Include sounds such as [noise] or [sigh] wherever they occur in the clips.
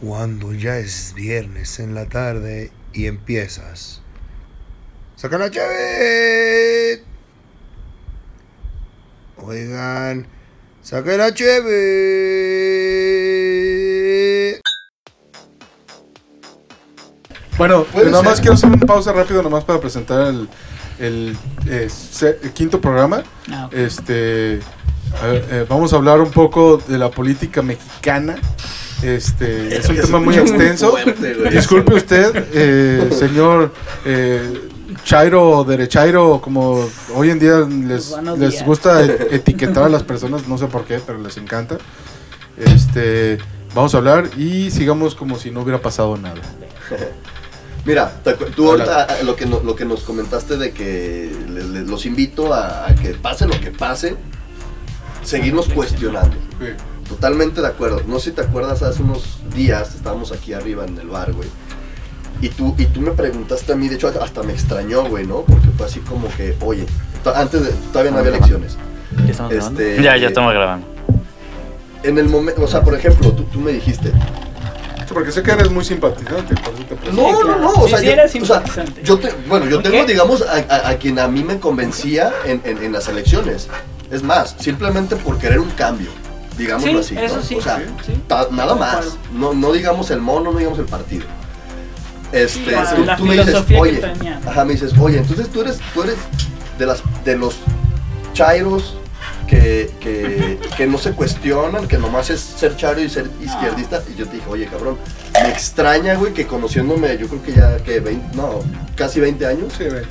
Cuando ya es viernes en la tarde y empiezas. ¡Saca la cheve! Oigan, saca la cheve. Bueno, nada más quiero hacer una pausa rápido nomás para presentar el, el, eh, el quinto programa. Ah. Este, a ver, eh, vamos a hablar un poco de la política mexicana. Este, [laughs] es un tema muy extenso. Disculpe usted, eh, señor eh, Chairo o Derechairo, como hoy en día les, les gusta e- etiquetar a las personas, no sé por qué, pero les encanta. Este, vamos a hablar y sigamos como si no hubiera pasado nada. [laughs] Mira, tú ahorita ah, lo que, no- lo que nos comentaste de que le- le- los invito a, a que pase lo que pase, seguirnos cuestionando. Totalmente de acuerdo. No sé si te acuerdas, hace unos días estábamos aquí arriba en el bar, güey. Y tú, y tú me preguntaste a mí, de hecho hasta me extrañó, güey, ¿no? Porque fue así como que, oye, antes de, todavía no había elecciones. ¿Ya estamos grabando? Este, Ya, ya estamos grabando. En el momento, o sea, por ejemplo, tú, tú me dijiste, Sí, porque sé que eres muy simpatizante, por eso te. No, no, no, o Sí, sea, sí yo, eres o sea, simpatizante. yo te- bueno, yo ¿Por tengo, qué? digamos, a, a- a quien a mí me convencía en, en- en las elecciones. Es más, simplemente por querer un cambio, digámoslo Sí, así. eso ¿no? sí. O sea, Sí. nada más. No, no digamos el mono, no digamos el partido. Este, la- tú, la tú me dices, oye, ajá, me dices, oye, entonces tú eres, tú eres de las, de los chairos que, que, que no se cuestionan, que nomás es ser chairo y ser izquierdista. Y yo te dije, oye, cabrón, me extraña, güey, que conociéndome, yo creo que ya que 20, no, casi 20 años, Sí, vete.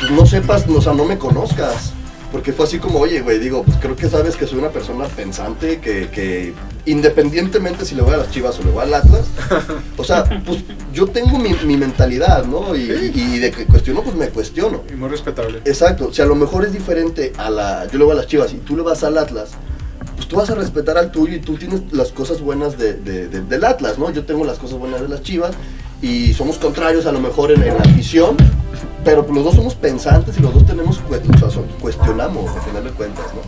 pues no sepas, o sea, no me conozcas. Porque fue así como, oye, güey, digo, pues creo que sabes que soy una persona pensante, que, que independientemente si le voy a las chivas o le voy al Atlas, o sea, pues yo tengo mi, mi mentalidad, ¿no? Y, Sí. y de que cuestiono, pues me cuestiono. Y muy respetable. Exacto, si a lo mejor es diferente a la. Yo le voy a las chivas y tú le vas al Atlas, pues tú vas a respetar al tuyo y tú tienes las cosas buenas de, de- de- del Atlas, ¿no? Yo tengo las cosas buenas de las chivas y somos contrarios a lo mejor en, en la afición, pero los dos somos pensantes y los dos tenemos. O sea, son- cuestionamos, al final de cuentas, ¿no?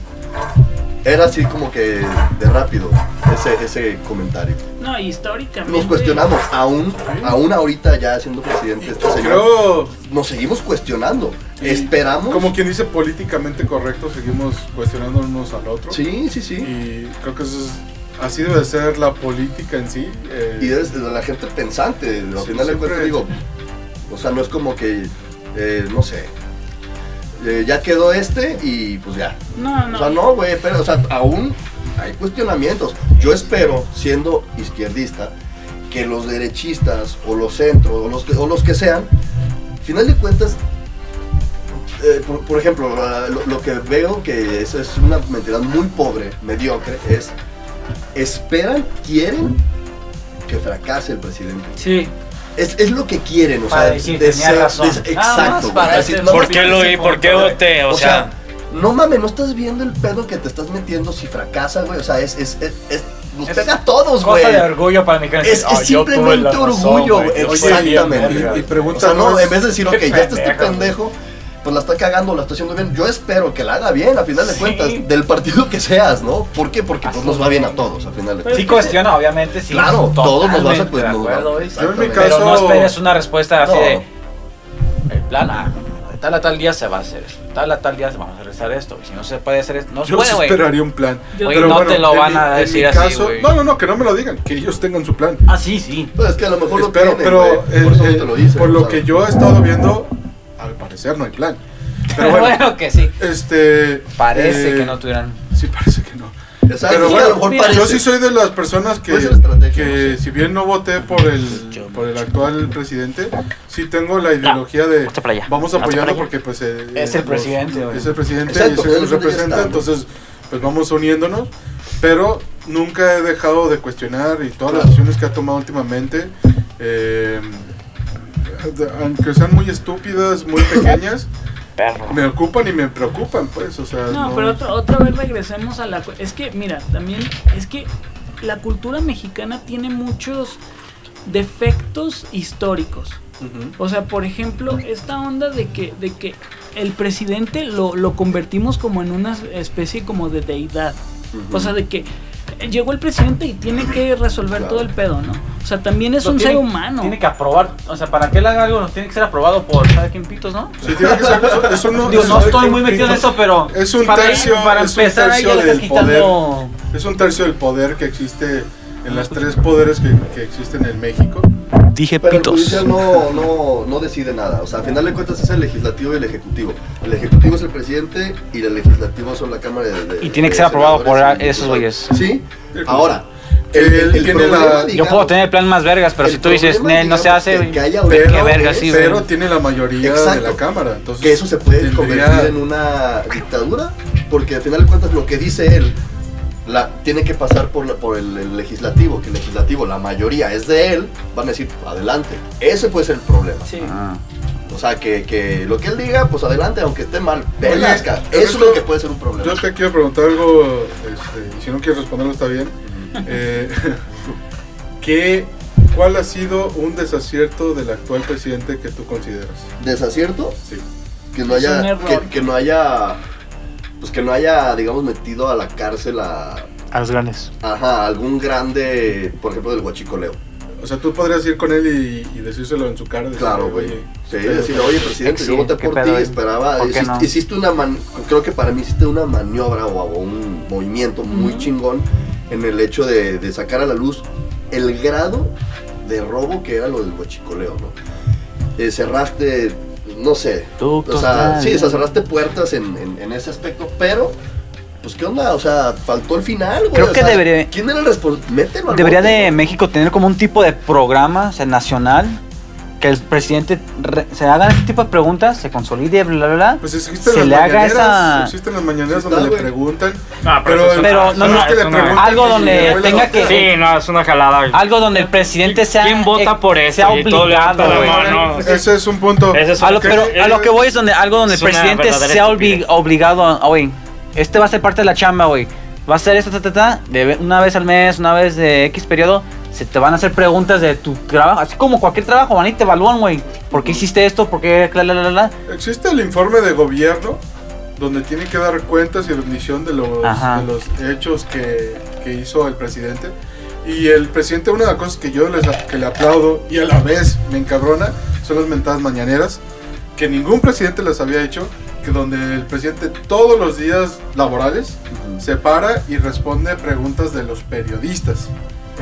Era así como que de rápido ese, ese comentario. No, históricamente. Nos cuestionamos, aún, aún ahorita ya siendo presidente este señor, Creo, nos seguimos cuestionando. Y Esperamos. como quien dice políticamente correcto, seguimos cuestionándonos al otro. Sí, sí, sí. Y creo que eso es, así debe ser la política en sí. eh, Y de la gente pensante, al Sí, final de cuentas digo, o sea, no es como que, eh, no sé, eh, ya quedó este y pues ya. No, no. O sea, no, güey, pero, o sea, aún hay cuestionamientos. Yo espero, siendo izquierdista, que los derechistas o los centros o los que, o los que sean, al final de cuentas, eh, por, por ejemplo, lo que veo que es, es una mentalidad muy pobre, mediocre, es esperan, quieren que fracase el presidente. Sí. Es, es lo que quieren, o Para sea, decir, de tenía ser- razón. de- exacto. güey, para decir, ese- no, ¿Por qué lo vi? ¿Por qué voté? O, o sea, sea, no mames, no estás viendo el pedo que te estás metiendo si fracasa, güey. O sea, es, es, es, es- nos Es pega a todos, güey. cosa de orgullo para mi gente. Es, es simplemente orgullo, güey. Oye, Exactamente. y- y O pregunta, sea, no, en vez de decir, ok, ya está este pendejo, pendejo, pues la está cagando, la está haciendo bien. Yo espero que la haga bien, a final de Sí. cuentas, del partido que seas, ¿no? ¿Por qué? Porque pues, nos va bien a todos, a final de Pero Sí cuentas. cuestiona, obviamente, sí. Claro, todos nos vas a pues, acuerdo. Yo en mi Pero no caso- esperes una respuesta así No. de. El plan A. De tal a tal día se va a hacer esto. Tal a tal día vamos a realizar esto. Y si no se puede hacer esto, no se Yo puede, esperaría un plan. Yo- Oye, no te lo van mi- a decir mi así, caso- güey. No, no, no, que no me lo digan, que ellos tengan su plan. Ah, sí, sí. Pues es que a lo mejor Espero, lo tienen, pero eh, por eso eh, te lo dicen, por lo ¿sabes? que yo he estado viendo, al parecer no hay plan. [laughs] Pero bueno, bueno, que sí. este. Parece eh, que no tuvieran. Sí, parece que no. Exacto, Pero que a bueno, lo mejor mira, parece. Yo sí soy de las personas que, estrategia, que no sé. si bien no voté por el, por el actual presidente, sí tengo la ideología de vamos a apoyarlo porque pues eh, Es el los- presidente, es el presidente Exacto, y es el que nos representa, entonces pues vamos uniéndonos, pero nunca he dejado de cuestionar y todas las decisiones que ha tomado últimamente, eh, aunque sean muy estúpidas, muy pequeñas, [laughs] me ocupan y me preocupan, pues, o sea, No, pero otra, otra vez regresemos a la... Es que, mira, también es que la cultura mexicana tiene muchos defectos históricos. O sea, por ejemplo, esta onda de que, de que el presidente lo, lo convertimos como en una especie como de deidad. O sea, de que llegó el presidente y tiene que resolver Claro. todo el pedo, ¿no? O sea, también es un tiene- ser humano. Tiene que aprobar, o sea, para que él haga algo, tiene que ser aprobado por cada quien pitos, ¿no? Sí, tiene que ser- eso- eso no- Digo, no estoy muy metido en eso, pero. Es un para, tercio- para es empezar tercio del quitando. Es un tercio del poder que existe en las tres poderes que, que existen en México. Dije Pero el judicial no, no, no decide nada. O sea, a final de cuentas es el legislativo y el ejecutivo. El ejecutivo es el presidente y el legislativo son la Cámara de. de- Y tiene que de ser aprobado por esos güeyes. Sí. Ahora, Que él tiene la- problema, Yo digamos, puedo tener el plan más vergas, pero el si tú dices, problema, "Nel, no se digamos, hace, que- güey". Pero, ahorita verga, es sí, güey. pero tiene la mayoría de Exacto. la Cámara. Entonces, que eso se puede tendría- convertir en una dictadura, porque al final de cuentas lo que dice él la, tiene que pasar por, la- por el, el legislativo, que el legislativo, la mayoría es de él, van a decir, adelante. Ese puede ser el problema. Sí. Ah. O sea, que, que lo que él diga, pues adelante, aunque esté mal. Oye, Velas, cara. pero Eso es lo que puede ser un problema. Yo te quiero preguntar algo, este, y si no quieres responderlo está bien. Eh, [laughs] ¿qué, ¿Cuál ha sido un desacierto del actual presidente que tú consideras? ¿Desacierto? Sí. Que no Es un haya, error. que, que no haya, pues que no haya, digamos, metido a la cárcel a, A los grandes. ajá, algún grande, por ejemplo, del guachicoleo. O sea, tú podrías ir con él y, y decírselo en su cara. decirle, Claro, güey. "Oye, Sí, decirle, oye, presidente, yo voté ¿qué por ti, eh? esperaba. ¿Por qué Hiciste, no? hiciste una man- creo que para mí hiciste una maniobra o, o un movimiento muy chingón en el hecho de, de sacar a la luz el grado de robo que era lo del guachicoleo, ¿no? Eh, cerraste, no sé, o sea, sí, o sea, cerraste puertas en, en- en ese aspecto, pero, pues, ¿qué onda? O sea, faltó el final, güey. Creo o que sea, debería- ¿Quién era el responsable? Debería bote, de. México tener como un tipo de programa o sea, nacional que el presidente re- se haga este tipo de preguntas, se consolide, bla, bla, bla. Pues existen Se las le haga esa- existen las mañaneras donde le preguntan. No, Pero, Pero no, es no, una- que le es una- Algo donde tenga que- Sí, no, es una jalada. Algo donde el presidente sea ¿Quién vota por eso? sea Y todo obligado, mano. Ese es un punto. Ese es A lo, pero a lo que voy es donde algo donde el presidente sea obligado a, güey, este va a ser parte de la chamba, güey. Va a ser esto, ta, ta, ta, de una vez al mes, una vez de X periodo, se te van a hacer preguntas de tu trabajo, así como cualquier trabajo, van y te evalúan, güey. ¿Por qué hiciste esto? ¿Por qué? La, la, la, la? Existe el informe de gobierno donde tiene que dar cuentas y rendición de los, de los hechos que, que hizo el presidente. Y el presidente, una de las cosas que yo les, que le aplaudo y a la vez me encabrona son las mentadas mañaneras, que ningún presidente las había hecho, que donde el presidente todos los días laborales se para y responde preguntas de los periodistas.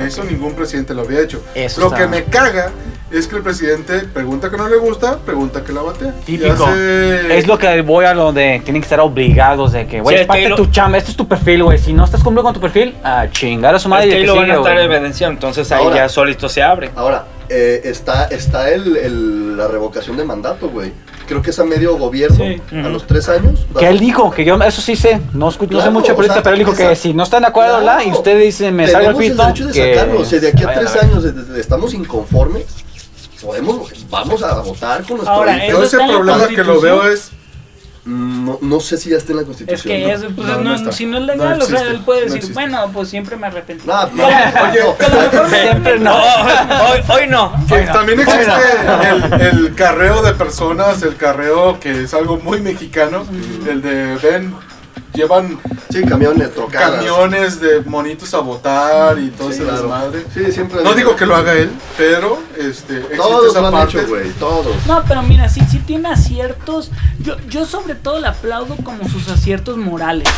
Eso ningún presidente lo había hecho. Eso Lo está- que me caga es que el presidente pregunta que no le gusta, pregunta que la batea. Y Típico. hace- Es lo que voy a lo de tienen que estar obligados de que, güey, Sí, es parte de Taylor- tu chamba, este es tu perfil, güey. Si no estás cumpliendo con tu perfil, a chingar a su madre Es y que lo van a sigue, estar güey. evidenciando, entonces ahí Ahora- ya solito se abre. Ahora, eh, está, está el, el- la revocación de mandato, güey. Creo que es a medio gobierno, Sí. a los tres años. Que él dijo, que yo eso sí sé, no, escu- no sé mucho o política, sea, pero él dijo que si no están de acuerdo, Claro. ¿la? y usted dice, me salga el pito. el derecho de que sacarlo. O sea, de aquí a vaya tres años de- de- estamos inconformes, podemos, vamos a votar con nuestro Ahora. Yo ese problema que lo veo es No, no sé si ya está en la Es constitución. que ¿no? es, pues, No, no- si no es No legal, o sea, existe, él puede no decir, existe. bueno, pues siempre me arrepentí. No, no, Oye, Que lo mejor Siempre no. hoy, hoy no. que también existe el, el carreo de personas, el carreo que es algo muy mexicano, el de ven, llevan Sí, camiones, trocadas. camiones de monitos a votar y todo Sí, ese claro. desmadre. Sí, siempre. No digo que lo haga él, pero este, existe Todos esa lo han parte. hecho, güey. Todos. No, pero mira, sí, sí tiene aciertos. Yo, yo sobre todo le aplaudo como sus aciertos morales.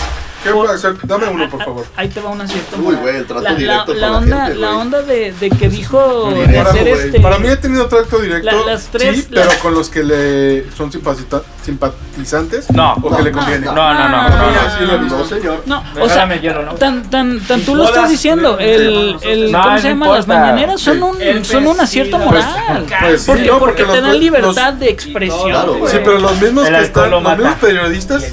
Dame uno, por favor. Ahí te va un acierto Uy, güey, el trato la, directo la, la con la onda, gente, la onda de, de que dijo de Para, hacer este. para mí he tenido trato directo, La- las tres- sí, pero con los que le son simpatizantes No. o que No, le no, conviene. No, no, no. No, no, no, señor. No, o sea, hielo, ¿no? tan, tan, tan tú lo estás diciendo. El, el, No, ¿Cómo no se llama? Las mañaneras son un, son un acierto vestido. moral. Pues sí, porque porque, te dan libertad de expresión. Sí, pero los mismos que están, lo los mismos periodistas,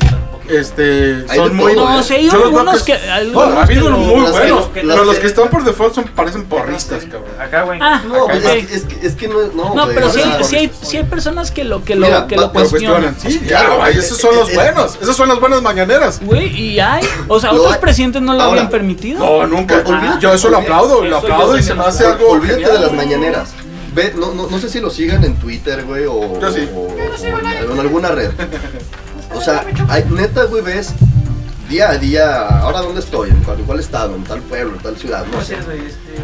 este, Hay son muy. todo, No, ¿eh? sí, hay algunos que. Ha habido muy buenos, pero los que- están por default son, parecen porristas, cabrón. Acá, güey. Ah, No, es, que- es que, es que no. No, No, pero sí, hay- sí hay, sí hay personas que lo, que lo, que va- lo cuestionan. cuestionan. Sí, Claro, esos son los buenos. Esas son las buenas mañaneras. Güey, y hay. O sea, otros presidentes no lo habían permitido. No, nunca. Yo eso lo aplaudo, lo aplaudo y se me hace algo. Olvídate de las mañaneras. Ve, no, no, no sé si lo sigan en Twitter, güey, o, Yo sí. o- o en, en alguna red. [laughs] O sea, hay, neta, güey, ves día a día, ahora dónde estoy, en cuál, en cuál estado, en tal pueblo, en tal ciudad, no sé.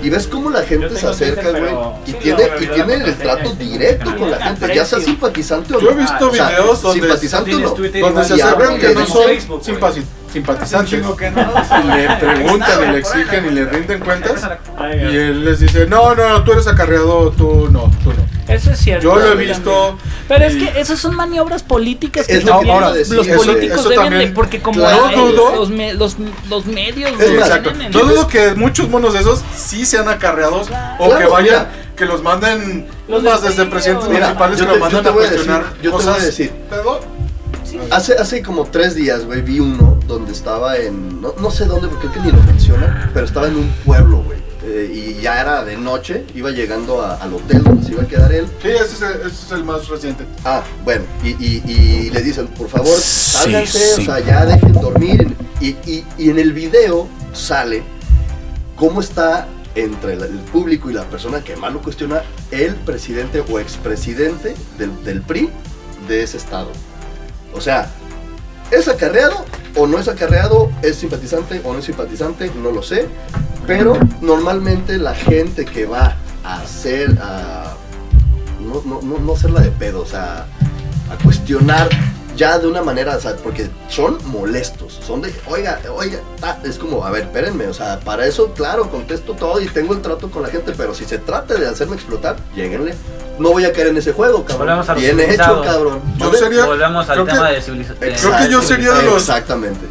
Y ves cómo la gente se acerca, güey, pero- y Sí, tiene, no, y tiene el trato directo con la gente, ya sea simpatizante o Yo he no. visto O sea, videos donde- simpatizante o no. Donde se hablan que no son Facebook, güey. simpati- simpatizantes. no. Le preguntan y le exigen y le rinden cuentas. Y él les dice, no, no, no, tú eres acarreado, tú no, tú no. Eso es cierto. Yo lo he visto. Pero es que esas son maniobras políticas que también los, decir, los eso- políticos eso deben también. de, porque como Claro, dudo. los, me- los, los medios Exacto. tienen Yo en- dudo que muchos monos de esos sí sean acarreados o Claro, que vayan, mira. que los manden Los más desde presidentes Mira, municipales yo que te- lo yo mandan te a voy a cuestionar decir- yo te voy a cosas. decir. Sí. Hace, hace como tres días, güey, vi uno donde estaba en. No, no sé dónde, porque creo que ni lo menciona, pero estaba en un pueblo, güey. eh, y ya era de noche, iba llegando a- al hotel donde se iba a quedar él. Sí, ese es, el, ese es el más reciente. Ah, bueno, y, y, y le dicen, por favor, sálganse, o sea, ya dejen dormir. Y, y, y en el video sale cómo está entre el, el público y la persona que más lo cuestiona el presidente o expresidente del, del PRI de ese estado. O sea, ¿es acarreado o no es acarreado? ¿Es simpatizante o no es simpatizante? No lo sé. Pero normalmente la gente que va a hacer, a no, no, no, no hacerla de pedo, o sea, a cuestionar ya de una manera, o sea, porque son molestos, son de, oiga, oiga, ta", es como, a ver, espérenme, o sea, para eso, claro, contesto todo y tengo el trato con la gente, pero si se trata de hacerme explotar, lléguenle. No voy a caer en ese juego, cabrón. A Bien hecho, cabrón. Yo ¿Vale? sería- Volvemos al tema que- de civilización. Creo que yo sería de los- Exactamente.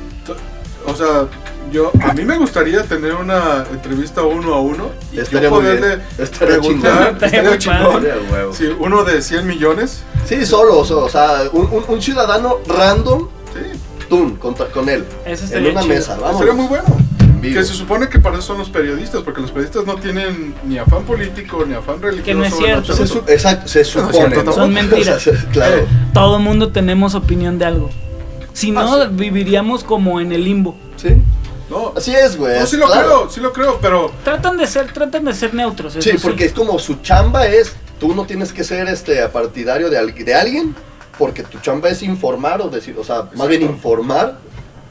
O sea, yo a mí me gustaría tener una entrevista uno a uno y Estaría yo muy bien. poderle Estaría preguntar, chingón. estaría chingón. Sí, uno de 100 millones. Sí, solo, o sea, o sea, un, un- un ciudadano random, Sí, tú, contra- con él, Eso en una chido. mesa, vamos. sería muy bueno. Que se supone que para eso son los periodistas, porque los periodistas no tienen ni afán político ni afán religioso. Que no es cierto. Se su- exacto, se No supone. ¿no? Son mentiras. [laughs] O sea, claro. Todo mundo tenemos opinión de algo. Si no, Ah, sí. viviríamos como en el limbo. Sí. No, Así es, güey. no, sí lo claro. creo, sí lo creo, pero Tratan de ser, tratan de ser neutros. Sí, porque es como su chamba es, tú no tienes que ser este partidario de, al- de alguien, porque tu chamba es informar o decir, o sea, más bien informar,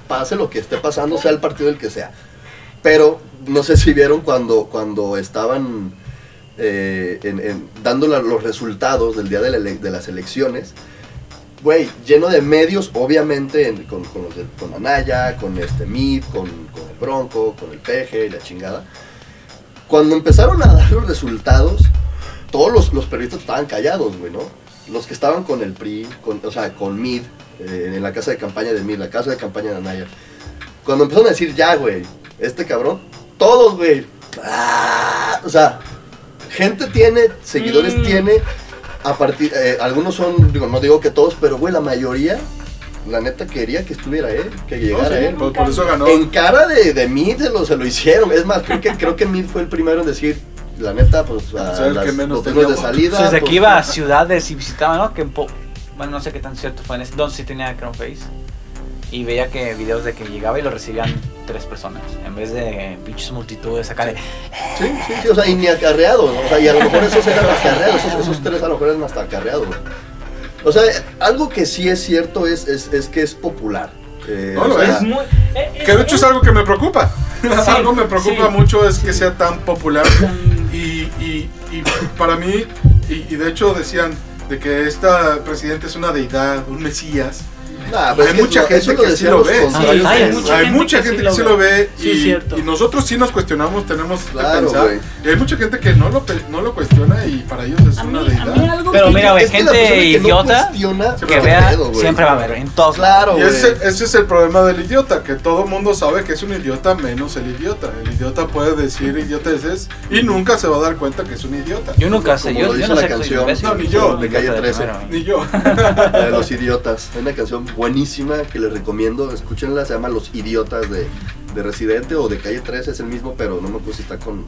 pase lo que esté pasando, sea el partido el que sea. Pero no sé si vieron cuando, cuando estaban eh, en- en- dando la- los resultados del día de, la de las elecciones, güey, lleno de medios, obviamente, en- con, con los de- con Anaya, con este MIP, con, con el Bronco, con el Peje y la chingada. Cuando empezaron a dar los resultados, todos los, los periodistas estaban callados, güey, ¿no? Los que estaban con el PRI, con, o sea, con MID, eh, en la casa de campaña de MID, la casa de campaña de Anaya. Cuando empezaron a decir, ya, güey, este cabrón, todos, güey, ¡ah! o sea, gente tiene, seguidores Mm. tiene, a partir, eh, algunos son, digo, no digo que todos, pero, güey, la mayoría, la neta quería que estuviera él, que no, llegara sí, él. por, por eso ganó. En cara de, de Mid se lo, se lo hicieron. Es más, creo que, creo que Mid fue el primero en decir, la neta, pues a Ser el las que menos botellas de salida. Pues desde pues, que iba a ciudades y visitaba, ¿no? Que en po- bueno, no sé qué tan cierto fue en ese entonces sí tenía Face Y veía que videos de que llegaba y lo recibían tres personas. En vez de pinches multitudes acá de. Sí, sí, sí, o sea, y ni acarreado. ¿no? O sea, y a lo mejor esos eran acarreados. Esos, esos tres a lo mejor eran hasta acarreados. O sea, algo que sí es cierto es, es, es que es popular. Eh, No, o sea, Es muy- eh, Que de hecho es algo que me preocupa. Sí, [laughs] algo me preocupa sí. mucho es que sea tan popular. Y, y, y para mí, y, y de hecho decían de que esta presidente es una deidad, un mesías. Nah, pues hay que mucha gente que sí lo ve. hay mucha hay mucha gente que sí lo ve y, nosotros sí nos cuestionamos, tenemos que Claro, pensar. güey. Y hay mucha gente que no lo, no lo cuestiona y para ellos es A una mí deidad. Pero que- mira, güey, que gente que no idiota que Que vea, pedo, siempre va a haber en todos. Claro, Y ese, ese es el problema del idiota, que todo mundo sabe que es un idiota menos el idiota. El idiota puede decir idioteces y nunca se va a dar cuenta que es un idiota. Yo nunca sé, yo, no la sé que canción. No, ni yo. De Calle idiota 13. primero. Ni yo. De los idiotas. Hay una canción buenísima que les recomiendo. Escúchenla, se llama Los Idiotas de, de Residente o de Calle 13. Es el mismo, pero no me acuerdo si está con.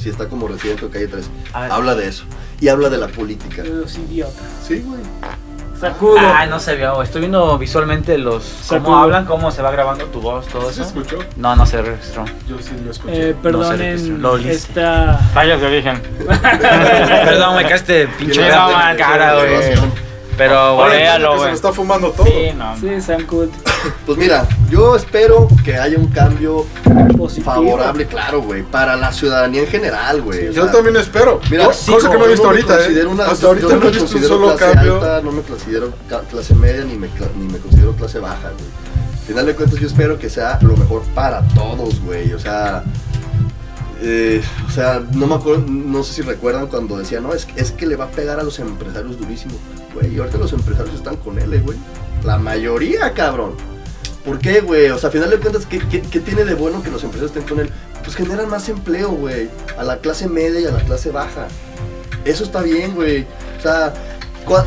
Si está como Residente o Calle 13. A ver. Habla de eso. Y habla de la política. Los idiotas. Sí, güey. Sacudo. Ay, no se vio, estoy viendo visualmente los Sacudo. cómo hablan, cómo se va grabando tu voz, todo ¿Sí se eso. escuchó? No, no se registró. Yo sí lo escuché. Eh, perdonen Lo oliste. esta. Fallas de origen. [laughs] Perdón, me caíste pinche la cara, güey. Pero que se lo está fumando todo. Sí, no. Sí, Sam Cool. [laughs] Pues mira, yo espero que haya un cambio Positivo. favorable, claro, güey, para la ciudadanía en general, güey. o Yo sea, también espero. Mira, sí, cosa que no he visto ahorita, ¿eh? una- Hasta ahorita yo no he visto un considero solo clase cambio. alta, no me considero clase media ni me, ni me considero clase baja, güey. Al final de cuentas yo espero que sea lo mejor para todos, güey. O sea, eh, o sea, no me acuerdo, no sé si recuerdan cuando decía, no, es, es que le va a pegar a los empresarios durísimo. Güey, y ahorita los empresarios están con él, güey. La mayoría, cabrón. ¿Por qué, güey? O sea, al final de cuentas, ¿qué, qué, tiene de bueno que los empresarios estén con él? Pues generan más empleo, güey. A la clase media y a la clase baja. Eso está bien, güey. O sea,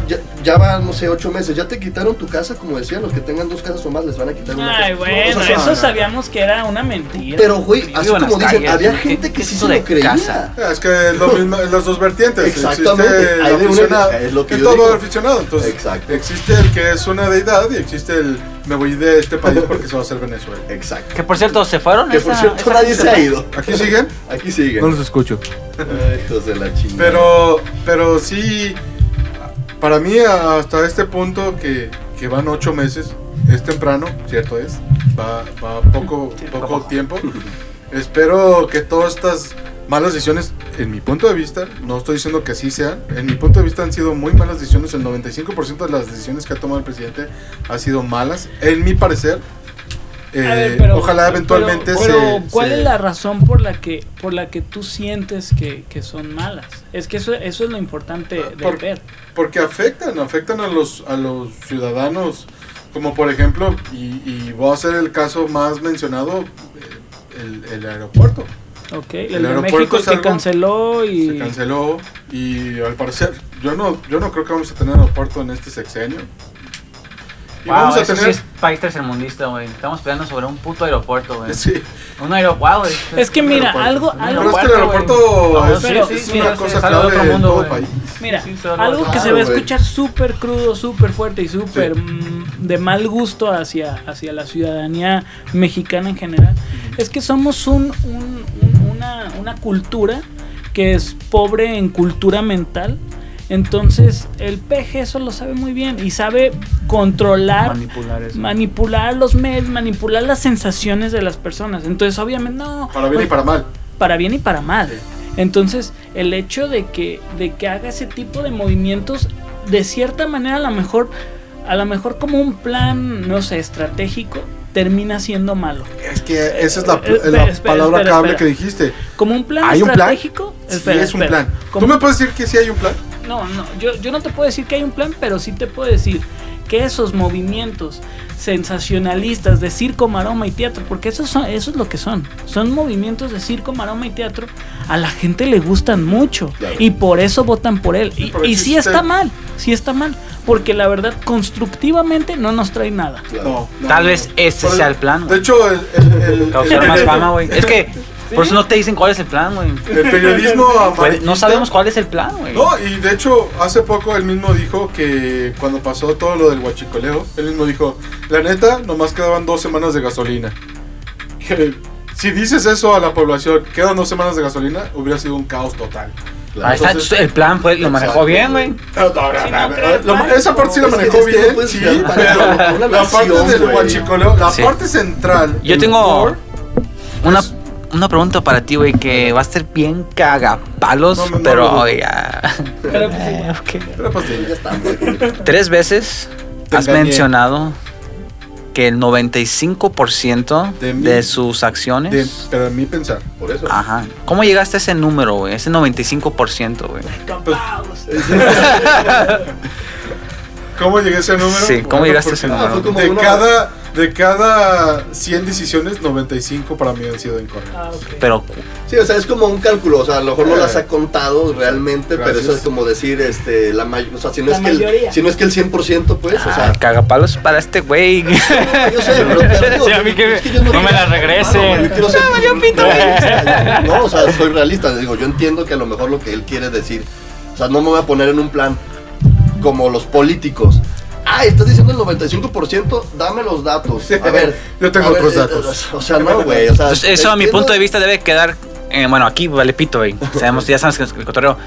ya, ya van, no sé, ocho meses. Ya te quitaron tu casa, como decían, los que tengan dos casas o más les van a quitar una Ay, casa. bueno, No, o sea, eso no, no. sabíamos que era una mentira. Pero, güey, así como dicen, calles, había ¿qué- gente qué que sí se de lo creía. casa? Es que es lo mismo en las dos vertientes. Exactamente, Existe el hay de una- aficionado. es lo que y yo todo digo. aficionado. Entonces, Exacto. existe el que es una deidad y existe el me voy de este país porque se va a hacer Venezuela. Exacto. Que por cierto, ¿se fueron? Que por cierto, esa nadie se ha ido. ¿Aquí siguen? Aquí siguen. No los escucho. [laughs] Ay, hijos de la chingada. Pero, pero sí, para mí hasta este punto que, que van ocho meses, es temprano, cierto es, va, va poco, poco tiempo. [laughs] Espero que todas estas malas decisiones, en mi punto de vista, no estoy diciendo que así sean, en mi punto de vista han sido muy malas decisiones, el 95% de las decisiones que ha tomado el presidente ha sido malas, en mi parecer. A ver, Eh, pero- ojalá eventualmente pero, pero, se... ¿cuál se- es la razón por la que por la que tú sientes que, que son malas? Es que eso, eso es lo importante de Ah, Por- ver. Porque afectan, afectan a los, a los ciudadanos. Como por ejemplo, y, y voy a hacer el caso más mencionado, eh, el, el aeropuerto. Ok, El el, de aeropuerto México que canceló y Se canceló y al parecer, yo no, yo no creo que vamos a tener aeropuerto en este sexenio. Y Wow, vamos a eso tener... sí es país tercermundista, güey. Estamos peleando sobre un puto aeropuerto, güey. Sí, Un aeropuerto, güey. Es que mira, aeropuerto. algo, algo pero es que el aeropuerto, güey. es, No, pero- es sí, una sí, cosa clave otro en mundo, todo el país. Mira, algo que se claro, va a escuchar súper crudo, súper fuerte y súper mm, de mal gusto hacia, hacia la ciudadanía mexicana en general, es que somos un, un- un- una, una cultura que es pobre en cultura mental. Entonces, el PG eso lo sabe muy bien y sabe controlar Manipular eso. manipular los medios, manipular las sensaciones de las personas. Entonces, obviamente, no. Para bien y para mal. para bien y para mal. Entonces, el hecho de que, de que haga ese tipo de movimientos, de cierta manera, a lo mejor, a lo mejor como un plan, no sé, estratégico, termina siendo malo. Es que esa es la, Eh, espera, la espera, palabra espera, clave espera. que dijiste. Como un plan ¿Hay un plan? estratégico. Sí, espera, es un plan. ¿Tú me puedes decir que sí hay un plan? No, no, yo, yo no te puedo decir que hay un plan, pero sí te puedo decir que esos movimientos sensacionalistas de circo, maroma y teatro, porque eso, son, eso es lo que son, son movimientos de circo, maroma y teatro, a la gente le gustan mucho Claro. y por eso votan por él. Y, sí está mal, sí está mal, porque la verdad constructivamente no nos trae nada. Claro. No. no, Tal no, vez no. ese Por sea el plan, De hecho, el, el- el- Causar el- más fama, güey. Es que por eso no te dicen cuál es el plan, güey. El periodismo [laughs] No sabemos cuál es el plan, güey. No, y de hecho, hace poco él mismo dijo que cuando pasó todo lo del huachicoleo, él mismo dijo, la neta, nomás quedaban dos semanas de gasolina. Que si dices eso a la población, quedan dos semanas de gasolina, hubiera sido un caos total. Está, entonces- el plan fue, lo manejó Exacto, bien, güey. No, no, no, Sí, esa parte sí la manejó bien, sí, pero la parte del huachicoleo, la Sí. parte central. Yo tengo una, Es- una pregunta para ti, güey, que va a ser bien cagapalos, No, pero no. ya. Pero, pues, Eh, pero pues, Ya está. Tres veces Te has engañé. mencionado que el 95% De de, sus acciones. de- pero en mi pensar. Por eso. Ajá. ¿Cómo llegaste a ese número, güey? Ese 95%, güey. [laughs] ¿Cómo llegué a ese número? Sí, ¿cómo llegaste a ese Ah, como De cada, de cada 100 decisiones, 95 para mí han sido incorrectas. ah, ok. Pero Sí, o sea, es como un cálculo, o sea, a lo mejor no las ha contado realmente, pero eso es como decir, este, la mayoría, o sea, si no, La es que el, si no es que el 100%, pues, o sea, ah, cagapalos para este güey. yo sé, pero te digo, Sí, a mí que es yo no me la regrese. Claro, yo quiero ser realista, No, o sea, soy realista, digo, yo entiendo que a lo mejor lo que él quiere decir, o sea, no me voy a poner en un plan como los políticos. Ah, estás diciendo el 95%, dame los datos. A ver, [laughs] Yo tengo ver, otros eh, datos. O sea, no, güey, o sea, Entonces, eso a mi punto de vista debe quedar. eh, bueno, aquí vale pito, güey. [laughs] Sabemos, ya sabes que el cotorreo.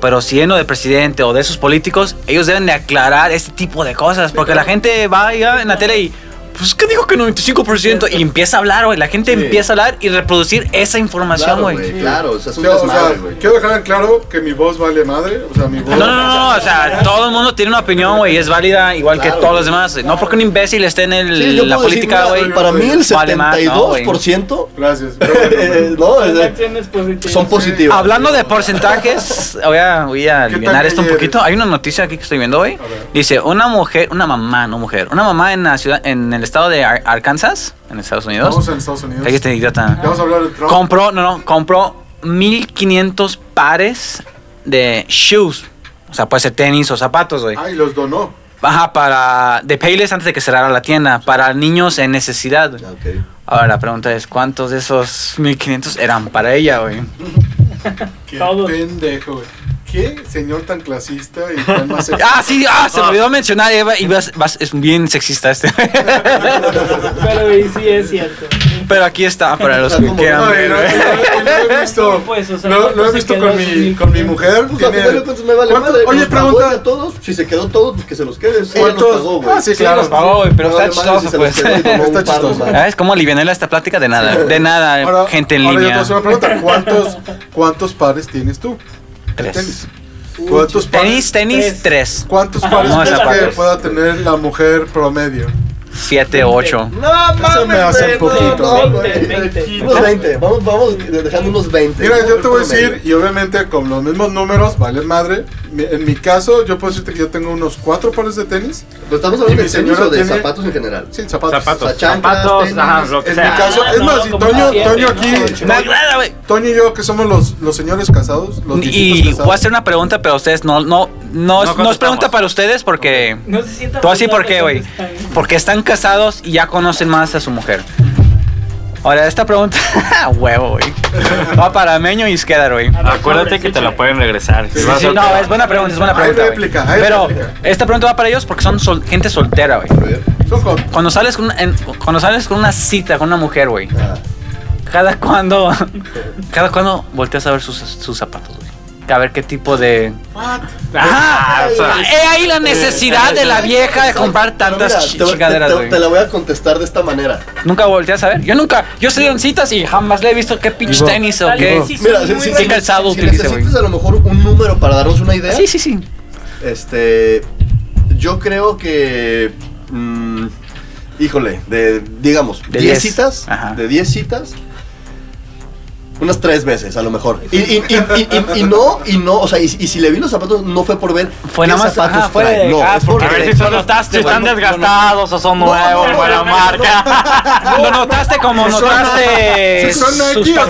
pero siendo de presidente o de esos políticos, ellos deben de aclarar este tipo de cosas, porque la gente va ya en la tele y, pues, ¿qué dijo que 95%? Y empieza a hablar, güey, la gente Sí. empieza a hablar y reproducir esa información, Claro, güey. güey, claro, o sea, es un Yo, o sea, desmadre, güey. quiero dejar en claro que mi voz vale madre. O sea, mi voz. No, no, no, no, o sea, todo el mundo tiene una opinión, güey, y es válida igual que Claro, todos los demás. No porque un imbécil esté en el- Sí, yo la política, güey. Para mí el vale más, ¿no, güey? 72% Gracias. [laughs] eh, no, Son es de- acciones positivas. son positivas. Hablando de porcentajes, [laughs] voy a, voy a ¿Qué aliviar tan esto un poquito. Hay una noticia aquí que estoy viendo hoy. Dice, una mujer, una mamá, no mujer, una mamá en la ciudad, en el estado de Ar- Arkansas, en Estados Unidos. Vamos en Estados Unidos. Ahí este idiota. Vamos a hablar de Trump. Compró, no, no, compró 1500 pares de shoes. O sea, puede ser tenis o zapatos, güey. Ah, y los donó. Ajá, para. De Payless antes de que cerrara la tienda. Para niños en necesidad. Ah. Ahora la pregunta es: ¿cuántos de esos 1500 eran para ella, güey? [laughs] Qué pendejo, güey. Qué señor tan clasista y tan más sexy. Ah, sí, ah, se me olvidó mencionar. Eva, y vas- vas- es bien sexista este. [laughs] Pero y sí es cierto. Pero aquí está para los que quieran Ay, ver, no, güey. no, no, lo he visto. Pues, o sea, lo ¿cuánto he se visto quedó con mi, con mi mujer. Pues a tiene- cuentas me vale ¿Cuánto- madre. Oye, pregunta. a todos. Si se quedó todo, pues que se los quede. Nos ¿Cuántos? pagó, güey. Ah, sí, Sí, claro. los pagó, güey, pero Me está vale madre si chistoso, se pues. los quedó y tomó Está un par chistoso. ¿Sabes cómo aliviarle esta plática? De nada, de nada, Ahora, gente en ahora yo te voy a línea. hacer una pregunta. ¿Cuántos, ¿Cuántos pares tienes tú? Tres. tenis? ¿Cuántos pares? Tenis, tenis, tres. ¿Cuántos pares No, crees que pueda tener la mujer promedio? Siete, ocho. No mames, me hace güey, poquito. No. Unos 20. Vamos, vamos dejando unos 20. Mira, yo te voy a decir, y obviamente con los mismos números, vale madre. Mi- En mi caso, yo puedo decirte que yo tengo unos cuatro pares de tenis. Pero estamos hablando mi de tenis o de tiene- zapatos en general. Sí, zapatos. Zapatos. O sea, chanclas, Zapatos, tenis. ajá, lo que En mi sea. caso, Ah, es no, más, y como Toño, Toño ¿no? aquí. Me agrada, güey. Toño y yo que somos los, los señores casados, los Y viejitos voy a casados. hacer una pregunta, pero ustedes no, no, no, no, es contestamos. pregunta para ustedes porque. No se sienta Tú así por qué, güey. Porque están casados y ya conocen más a su mujer. Ahora, esta pregunta. [laughs] huevo, güey. Va para Meño y Skedar, güey. Acuérdate que te la pueden regresar. Sí, Sí, no, es buena pregunta, es buena pregunta. réplica, Pero réplica. esta pregunta va para ellos porque son sol- gente soltera, güey. Cuando sales con una, en- cuando sales con una cita con una mujer, güey. Ah, Cada cuando. [laughs] Cada cuando volteas a ver sus, sus zapatos. A ver qué tipo de. Ah, o sea, He ahí la necesidad de la vieja de comprar tantas mira, te, chingaderas, te- güey. te la voy a contestar de esta manera. Nunca volteas a ver. Yo nunca. Yo estoy en citas y jamás le he visto qué pinche Ivo. tenis o Tal qué. vez sí Mira, son si, muy si- ¿Qué si- ricos. calzado si necesitas a lo mejor un número para darnos una idea. Sí, sí, sí. Este, yo creo que, mm, híjole, de, digamos, De 10 diez. citas, Ajá. de 10 citas, unas tres veces a lo mejor. Y, y- y- y- y- y no, y no, o sea, y, y si le vi los zapatos no fue por ver Fue qué nada más, zapatos ajá, fue de- no, ah, es porque- A ver si, son, notaste, si están desgastados o son No, nuevos, no, buena no, no, marca. Lo notaste como notaste son sus Nike.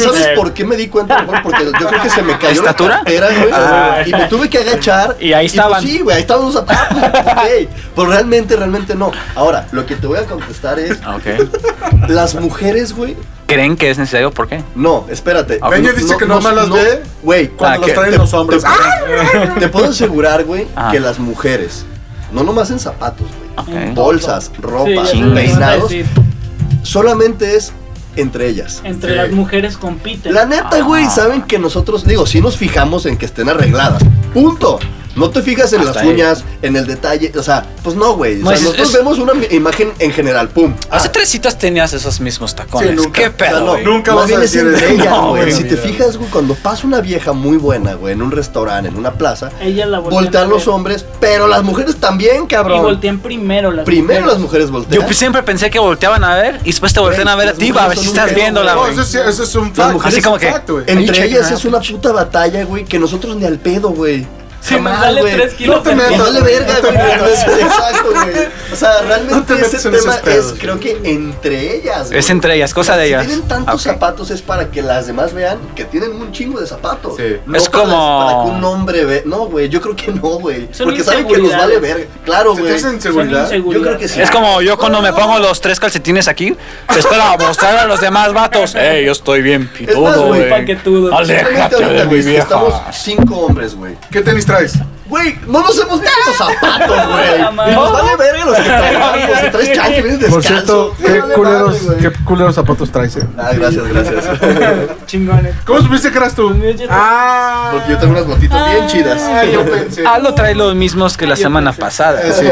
¿Sabes por qué me di cuenta? Porque yo creo que se me cayó ¿Estatura? la cartera, güey. Ah. y me tuve que agachar. Y ahí pues, estaban. sí, güey, ahí estaban los zapatos. Pero realmente, realmente no. Ahora, lo que te voy a contestar es: Ok. las mujeres, güey. ¿Creen que es necesario? ¿Por qué? No, espérate. Ah, Peña dice que nomás las ve Güey, cuando Ah, los ¿qué? traen te- los hombres. te- [laughs] Te puedo asegurar, güey, Ah. que las mujeres, no nomás en zapatos, güey, Ok. bolsas, ropa, Sí, peinados, solamente es entre ellas. Entre Sí. las mujeres compiten. La neta, güey, Ah. saben que nosotros, digo, sí nos fijamos en que estén arregladas. Punto. No te fijas en Hasta las ahí. uñas, en el detalle, o sea, pues no, güey. O sea, es- nosotros es- vemos una imagen en general, pum. Hace Ah, tres citas tenías esos mismos tacones. Sí, nunca. ¿Qué o sea, pedo, no? Nunca más vas a decir eso. No, güey. güey, si te fijas, güey, cuando pasa una vieja muy buena, güey, en un restaurante, en una plaza, Ella la voltean los hombres, pero las mujeres también, Y cabrón. voltean primero las Primero mujeres. las mujeres voltean. Yo pues, siempre pensé que volteaban a ver y después te voltean a ver a ti mujeres a ver si estás pedo, viéndola, No, güey. sí- ese es un fact. Así como que- Entre ellas es una puta batalla, güey, que nosotros ni al pedo, güey. Si nos sale güey. 3 kilos No te metas, vale verga, güey. [laughs] Exacto, güey. O sea, No te realmente ese tema es, creo que entre ellas. güey. Es entre ellas, cosa de si ellas. tienen tantos Ah, zapatos es para que las demás vean que tienen un chingo de zapatos. Sí. No Es para, como- para que un hombre ve. No, güey, yo creo que no, güey. Porque saben que nos vale verga. Claro, ¿Se te güey. inseguridad? Yo creo que sí. Es como yo cuando me pongo los tres calcetines aquí, espero a mostrar a los demás vatos. [laughs] Ey, yo estoy bien Es pitudo, güey, Aléjate ahorita, de mi vieja. Estamos cinco hombres, güey. ¿Qué tenis traes? Güey, no nos hemos visto los zapatos, [laughs] güey. Y nos vale verga los que. Si [laughs] traes chanclas, descalzo. Por cierto, qué culeros, qué zapatos traes, eh. Ah, gracias, gracias. [laughs] Chingones. ¿Cómo supiste que eras tú? Ah, Porque yo tengo unas botitas bien chidas. Ah, yo pensé. Aldo trae los mismos que la semana pasada. Eh, sí.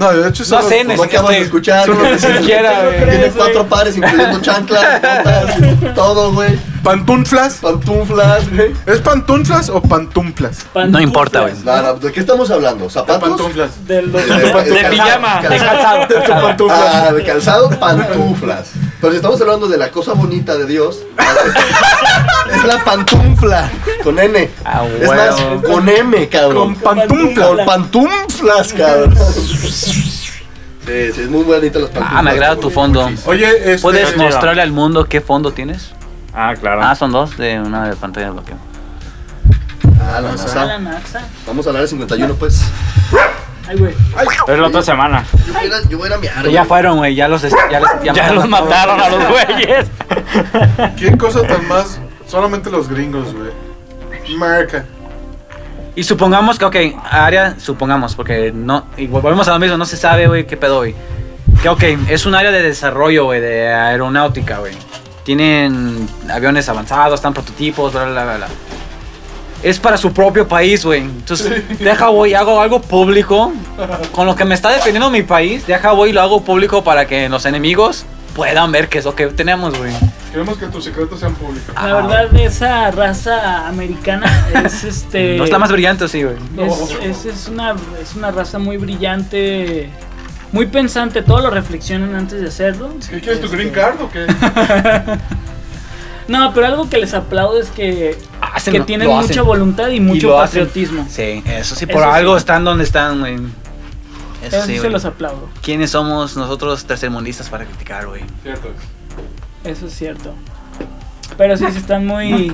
No, de hecho, No son sé, los- Como acabas de escuchar, Son güey. los que. Tiene cuatro pares, incluyendo chanclas, botas, todo, güey. ¿Pantuflas? Pantuflas, güey. ¿Es pantuflas o pantuflas? No importa, güey. ¿De qué estamos hablando? De ¿Zapatos? pantuflas. De los De- De pijama. De calzado. Ah, de calzado, pantuflas. Pero si estamos hablando de la cosa bonita de Dios, [laughs] es la pantufla. Con N. Ah, Es más, huevo. con M, cabrón. Con pantuflas. Con pantuflas, cabrón. Sí, sí, es muy bonita las pantuflas. Ah, me agrada tu fondo. Oye, este. ¿Puedes mostrarle al mundo qué fondo tienes? Ah, claro. Ah, son dos de una de pantalla de bloqueo. Ah, la NASA. la Naxa. Vamos a hablar de 51, pues. Ay, güey. Pero es la otra semana. Yo voy a ir a, yo voy a, ir a miar, Ya fueron, güey. Ya los, ya les- ya [laughs] Ya los mataron a los güeyes. [laughs] ¿Qué cosa tan más? Solamente los gringos, güey. Marca. Y supongamos que, ok, área, supongamos, porque no, y volvemos a lo mismo, no se sabe, güey, qué pedo, güey. Que, ok, es un área de desarrollo, güey, de aeronáutica, güey. Tienen aviones avanzados, están prototipos, bla, bla, bla, bla. Es para su propio país, güey. Entonces, deja, güey, hago algo público. Con lo que me está defendiendo mi país, deja, güey, lo hago público para que los enemigos puedan ver qué es lo que tenemos, güey. Queremos que tus secretos sean públicos. La verdad, esa raza americana es [laughs] este. No está más brillante, sí, güey. Es, es, es una, es una raza muy brillante, muy pensante, todo lo reflexionan antes de hacerlo. ¿Qué quieres, tu green card o qué? [laughs] No, pero algo que les aplaudo es que, Hacen- que tienen hacen. mucha voluntad y Y mucho hacen. patriotismo. Sí, eso sí, por Eso algo sí. están donde están, güey. Eso Eso sí, se los aplaudo, ¿Quiénes somos nosotros tercermundistas para criticar, güey? Cierto. eso es cierto. Pero sí, están muy...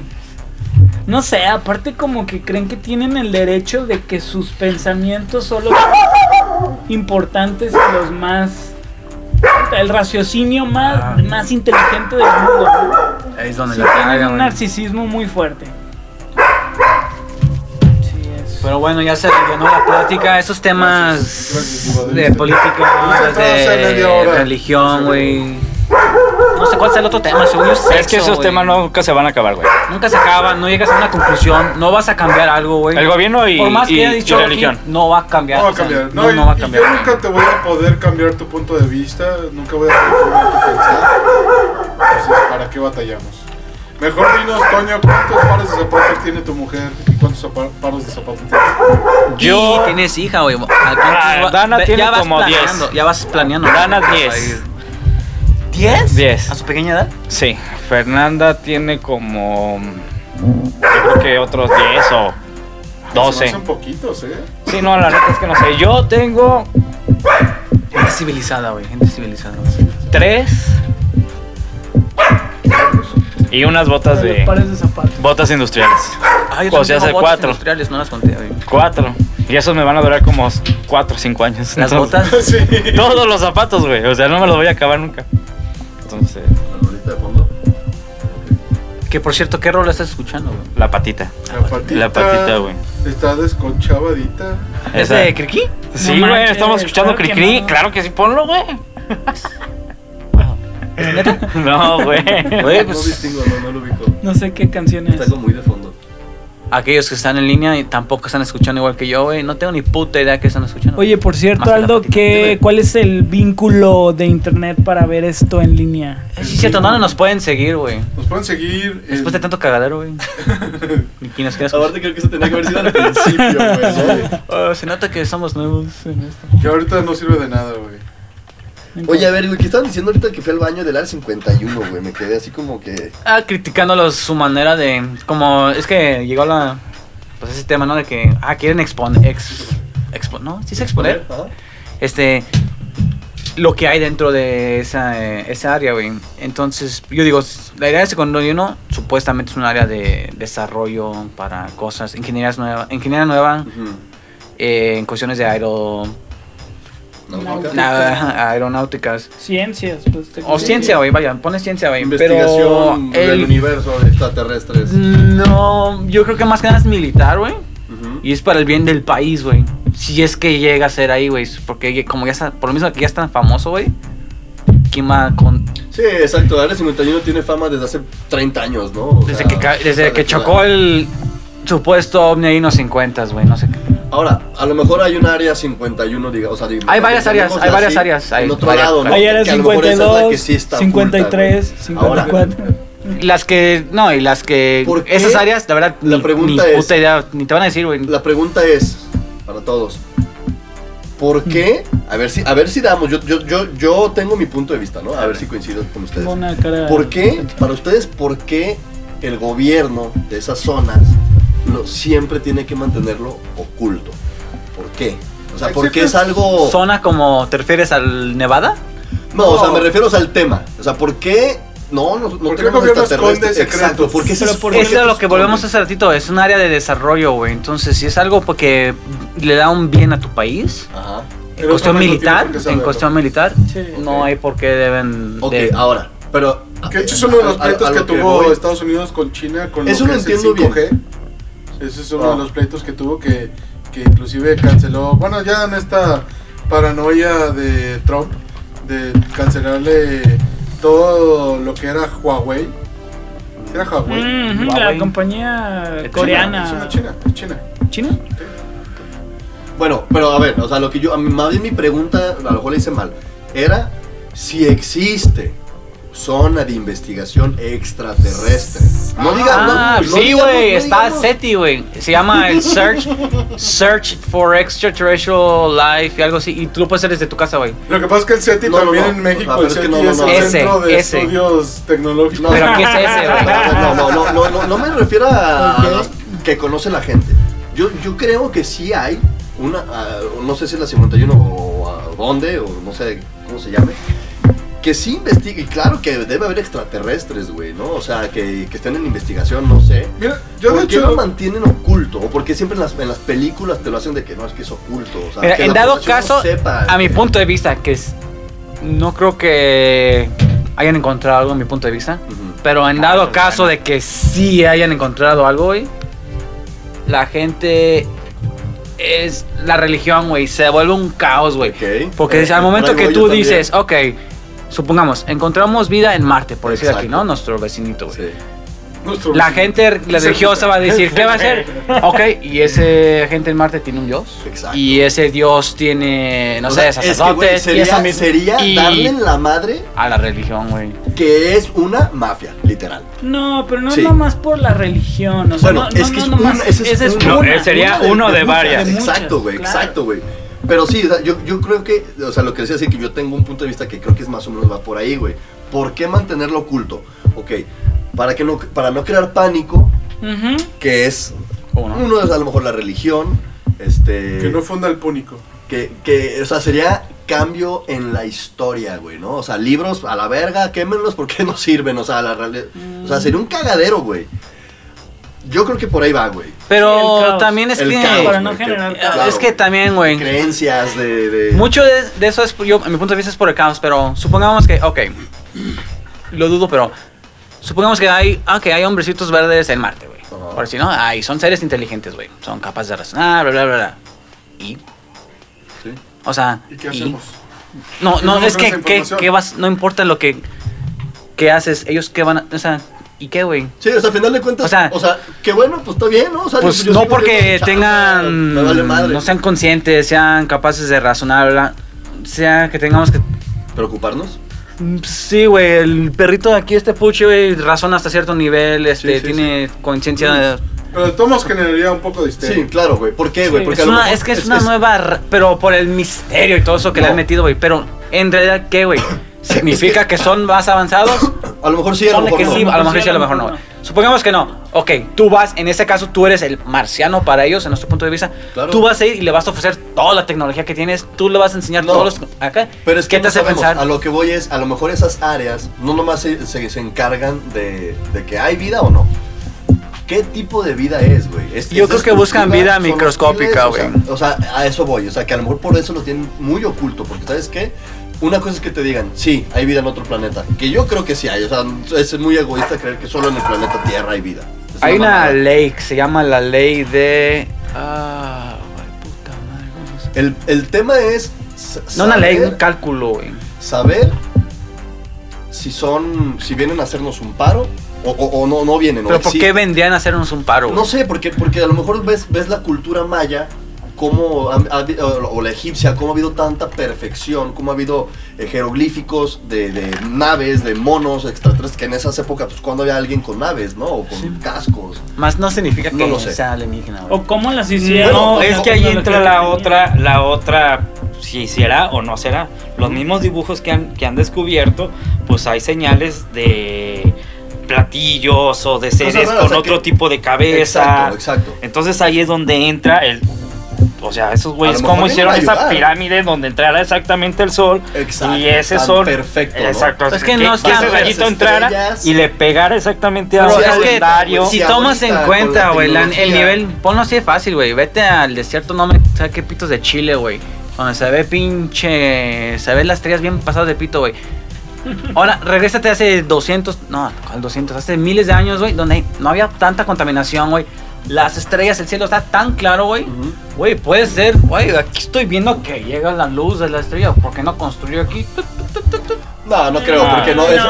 No sé, aparte como que creen que tienen el derecho de que sus pensamientos son los importantes y los más... El raciocinio más, Ah. más inteligente del mundo. ¿no? Ahí es donde Sí, la tienen un narcisismo muy fuerte. Pero bueno, ya se llenó la plática. Esos temas Gracias, Gracias, de política, de religión, güey. No sé cuál es el otro tema, según yo Es que esos güey. temas nunca se van a acabar, güey. Nunca se acaban, no llegas a una conclusión, no vas a cambiar algo, güey. El gobierno y, Por más que y- haya y dicho aquí, religión. no va a cambiar. No va a o sea, cambiar. No, No, no va a y- y cambiar. yo nunca te voy a poder cambiar tu punto de vista. Nunca voy a poder cambiar tu pensar. Entonces, ¿para qué batallamos? Mejor dinos, Toño, ¿cuántos pares de zapatos tiene tu mujer? ¿Y cuántos zapa- pares de zapatos tienes? Yo- Y tienes hija, güey. Ah, Dana tiene como planeando, 10. Ya vas planeando. Dana, Vas a 10. Ir. ¿10? 10. ¿A su pequeña edad? Sí, Fernanda tiene como. Yo creo que otros 10 o Se me 12. hacen poquitos, ¿eh? Sí, no, la neta es que no sé. Yo tengo Gente civilizada, güey. Gente civilizada. 3 y unas botas de pares de zapatos. Botas industriales. Ah, yo O sea, hace botas cuatro. industriales, no las conté, güey. 4. Y esos me van a durar como 4 o 5 años. Las Entonces- botas. [laughs] Sí. Todos los zapatos, güey. O sea, no me los voy a acabar nunca. Entonces, La rolita de fondo. Que por cierto, ¿qué rol estás escuchando, güey? la patita. La patita. La patita, güey. Está desconchavadita. ¿Es de Kriki? Sí, No güey, manches, estamos escuchando claro que Cricri. no. Claro que sí, ponlo, güey. [laughs] No, güey. Güey, No pues distingo, no, no lo ubico. No sé qué canción es. Está como muy de fondo. Aquellos que están en línea y tampoco están escuchando igual que yo, güey. No tengo ni puta idea que están escuchando. Oye, por cierto, Aldo. ¿qué. ¿cuál es el vínculo de internet para ver esto en línea? Eh, sí, cierto, ¿dónde nos pueden seguir, güey? Nos pueden seguir. en- Después de tanto cagadero, güey. [laughs] ¿Y quién nos quiere escuchar? Aparte creo que eso tenía que haber sido al [laughs] principio, güey. ¿no? Oh, se nota que somos nuevos en esto. Que ahorita no sirve de nada, güey. Oye, a ver, güey, ¿qué estaban diciendo ahorita que fui al baño del área 51, güey? Me quedé así como que... Ah, criticándolos su manera de. Como. Es que llegó la. Pues ese tema, ¿no? De que. Ah, quieren exponer. Ex, expo- ¿No? ¿Sí se exponer? Este. Lo que hay dentro de esa, eh, esa área, güey. Entonces, yo digo, la idea de secundario 1 supuestamente es un área de desarrollo para cosas, ingeniería nueva, ingeniería nueva eh, en cuestiones de aero, Náutica. na- aeronáuticas. Ciencias, pues. te- O ciencia, güey, vaya, pone ciencia, güey. Investigación Pero del el- universo de extraterrestres. No, yo creo que más que nada es militar, güey. Y es para el bien del país, güey. Si es que llega a ser ahí, güey. Porque como ya está, por lo mismo que ya es tan famoso, güey. ¿Quién va con...? Sí, exacto. Área 51 tiene fama desde hace 30 años, ¿no? O Desde sea, que, desde que chocó el supuesto ovni ahí en los 50, güey. No sé qué. Ahora, a lo mejor hay un área 51, diga, o sea, Hay varias áreas, hay varias así, áreas, hay en otro varias, lado, ¿no? Hay área Que a lo mejor esa es la 52, que sí está 53, oculta, güey. Ahora, 54. Las que... No, y las que... ¿Por qué? Esas áreas, la verdad, La ni, pregunta ni es- puta idea. Ni te van a decir, güey. La pregunta es, para todos, ¿por qué? A ver si, a ver si damos, yo, yo, yo, yo tengo mi punto de vista, ¿no? A ver si coincido con ustedes. Tengo una cara- ¿Por qué, para ustedes, por qué el gobierno de esas zonas siempre tiene que mantenerlo oculto? ¿Por qué? O sea, porque es algo... ¿Zona como te refieres al Nevada? No, o sea, me refiero o sea, al tema. O sea, ¿por qué? No, no, no ¿Por qué el tenemos gobierno extraterrestres? esconde secretos? Exacto, ¿por qué se Pero ¿por? Eso es lo que volvemos hace ratito, es un área de desarrollo, güey. Entonces, si es algo porque le da un bien a tu país, Ajá. en cuestión no militar, por qué en cuestión militar, Sí. no hay por qué deben Ok, de- ahora, pero... Que de hecho es uno de los pleitos que tuvo voy- Estados Unidos con China con Eso lo lo que es el entiendo 5G. Ese es uno Ah. de los pleitos que tuvo que, que inclusive canceló, bueno, ya en esta paranoia de Trump de cancelarle todo lo que era Huawei. ¿Sí ¿Era Huawei? Mhm, la Huawei. compañía Es coreana. Es una China, es China. ¿China? Bueno, pero a ver, o sea, lo que yo, a mí, más bien mi pregunta, a lo mejor la hice mal, era si existe zona de investigación extraterrestre. No diga, Ah, no, no sí, güey, no está digamos. SETI, güey. Se llama el Search Search for Extraterrestrial Life y algo así. Y tú lo puedes hacer desde tu casa, güey. Lo que pasa es que el SETI también no. en México, Ah, el es que SETI no, no, es no. el centro de ese. estudios tecnológicos. No, Pero ¿qué es ese, güey? No, no, no, no, no, no me refiero a, que conoce la gente. Yo, yo creo que sí hay una, ah, no sé si es la 51 o a dónde, o no sé cómo se llame, que sí investigue, y claro que debe haber extraterrestres, güey, ¿no? O sea, que, que estén en investigación, no sé. Mira, yo de ¿Por qué hecho... lo mantienen oculto? ¿O por qué siempre en las, en las películas te lo hacen de que no, es que es oculto? O sea, Mira, que en dado caso, no sepa a mi punto de vista, que es. No creo que hayan encontrado algo, a mi punto de vista. Ujú. Pero en dado caso bueno. de que sí hayan encontrado algo, güey, la gente es la religión, güey, se vuelve un caos, güey. Ok. Porque Eh, al momento que tú dices, ok, supongamos, encontramos vida en Marte, por decir aquí. ¿no? Nuestro vecinito, güey. Sí. nuestro La gente religiosa va a decir, ¿qué va a hacer? [laughs] Ok, y ese gente en Marte tiene un dios. Exacto. Y ese dios tiene, no O sé, sea, es que, güey, sacerdotes y sería, eso mismo. sería Y- darle la madre A la religión, güey. que es una mafia, literal. No, pero no Sí. es nomás por la religión. O sea, Bueno, no, es no, que no es nomás- una- ese es esa es una- No, una. sería uno de varias. De muchas, Exacto, güey, claro. exacto, güey. Pero sí, o sea, yo, yo creo que, o sea, lo que decía así que yo tengo un punto de vista que creo que es más o menos va por ahí, güey. ¿Por qué mantenerlo oculto? Ok, para que no, para no crear pánico, Ujú. que es ¿Cómo no? uno es a lo mejor la religión, este, Que no funda el púnico. que, que, o sea, sería cambio en la historia, güey, ¿no? O sea, libros a la verga, quémenlos porque [laughs] no sirven, o sea, la realidad, o sea, sería un cagadero, güey. Yo creo que por ahí va, güey. Pero también es El que... caos, Para no que- Es que también, güey. Creencias de, de- Mucho de, de eso es, yo, a mi punto de vista es por el caos, pero supongamos que, ok, lo dudo, pero supongamos que hay, ah, que hay hombrecitos verdes en Marte, güey. Por si no, ay, son seres inteligentes, güey. Son capaces de razonar, bla, bla, bla, bla. Y, Sí. o sea, ¿Y qué hacemos? No, ¿Qué no, es que, que vas, no importa lo que, que haces, ellos qué van a, o sea, ¿y qué, güey? Sí, o sea, al final de cuentas, O sea- o sea, que bueno, pues está bien, ¿no? O sea, Pues yo- yo no porque tengan, vale madre. no sean conscientes, sean capaces de razonar, bla, sea que tengamos que ¿Preocuparnos? Sí, güey, el perrito de aquí, este puche, güey, razona hasta cierto nivel, este, Sí, sí, tiene conciencia de... Pero de todos modos generaría un poco de histeria. Sí, claro, güey. ¿Por qué, güey? Sí. Porque Es, a lo una, mejor es que es, una nueva, pero por el misterio y todo eso que le han metido, güey, pero en realidad, ¿qué, güey? ¿Significa que son más avanzados? A lo mejor sí, a lo mejor que no. sí, a lo mejor sí, a lo mejor no. Supongamos que no. Ok, tú vas, en este caso tú eres el marciano para ellos, en nuestro punto de vista. Claro. Tú vas a ir y le vas a ofrecer toda la tecnología que tienes, tú le vas a enseñar No. todos los... Acá. Pero es que ¿Qué te no hace sabemos. pensar? A lo que voy es, a lo mejor esas áreas no nomás se, se- se encargan de, de que hay vida o no. ¿Qué tipo de vida es, güey? ¿Es- Yo es creo que buscan vida ¿Son microscópica, güey. O sea, o sea, a eso voy. O sea, que a lo mejor por eso lo tienen muy oculto. Porque, ¿sabes qué? Una cosa es que te digan, sí, hay vida en otro planeta. Que yo creo que sí hay. O sea, es muy egoísta creer que solo en el planeta Tierra hay vida. Es Hay una mamada. ley que se llama la ley de... ah, El, el tema es. sa- No una ley, saber- un cálculo, güey. saber si son. si vienen a hacernos un paro o, o- o no, no vienen. Pero ¿por qué vendrían a hacernos un paro? No güey? sé, porque, porque a lo mejor ves, ves la cultura maya, cómo ha- ha habi- o, la egipcia, cómo ha habido tanta perfección, cómo ha habido eh, jeroglíficos de, de naves, de monos extraterrestres, que en esas épocas, pues cuando había alguien con naves, ¿no? O con cascos. Más no significa que No lo sé. sea alienígena, güey. O cómo las hicieron. No, Bueno, es que ahí entra la otra, la otra, si será o no será. Los mismos dibujos que han, que han descubierto, pues hay señales de platillos o de seres con o sea, otro que- tipo de cabeza. Exacto, exacto. Entonces ahí es donde entra el... O sea, esos güeyes, A cómo hicieron a esa pirámide donde entrara exactamente el sol Exacto, y ese sol... perfecto, ¿no? Exacto. Es que no que están ese las rayito entrara y le pegara exactamente al es que calendario. si tomas en cuenta, güey, el nivel, ponlo así de fácil, güey. Vete al desierto, no me sabes qué pitos de Chile, güey. Donde se ve pinche. Se ven las estrellas bien pasadas de pito, güey. Ahora, regrésate hace 200. No, al 200, hace miles de años, güey, donde no había tanta contaminación, güey. Las estrellas, el cielo está tan claro, güey. Güey, puede ser, güey, aquí estoy viendo que llega la luz de la estrella. ¿Por qué no construyó aquí? No, no creo, No, porque no, es,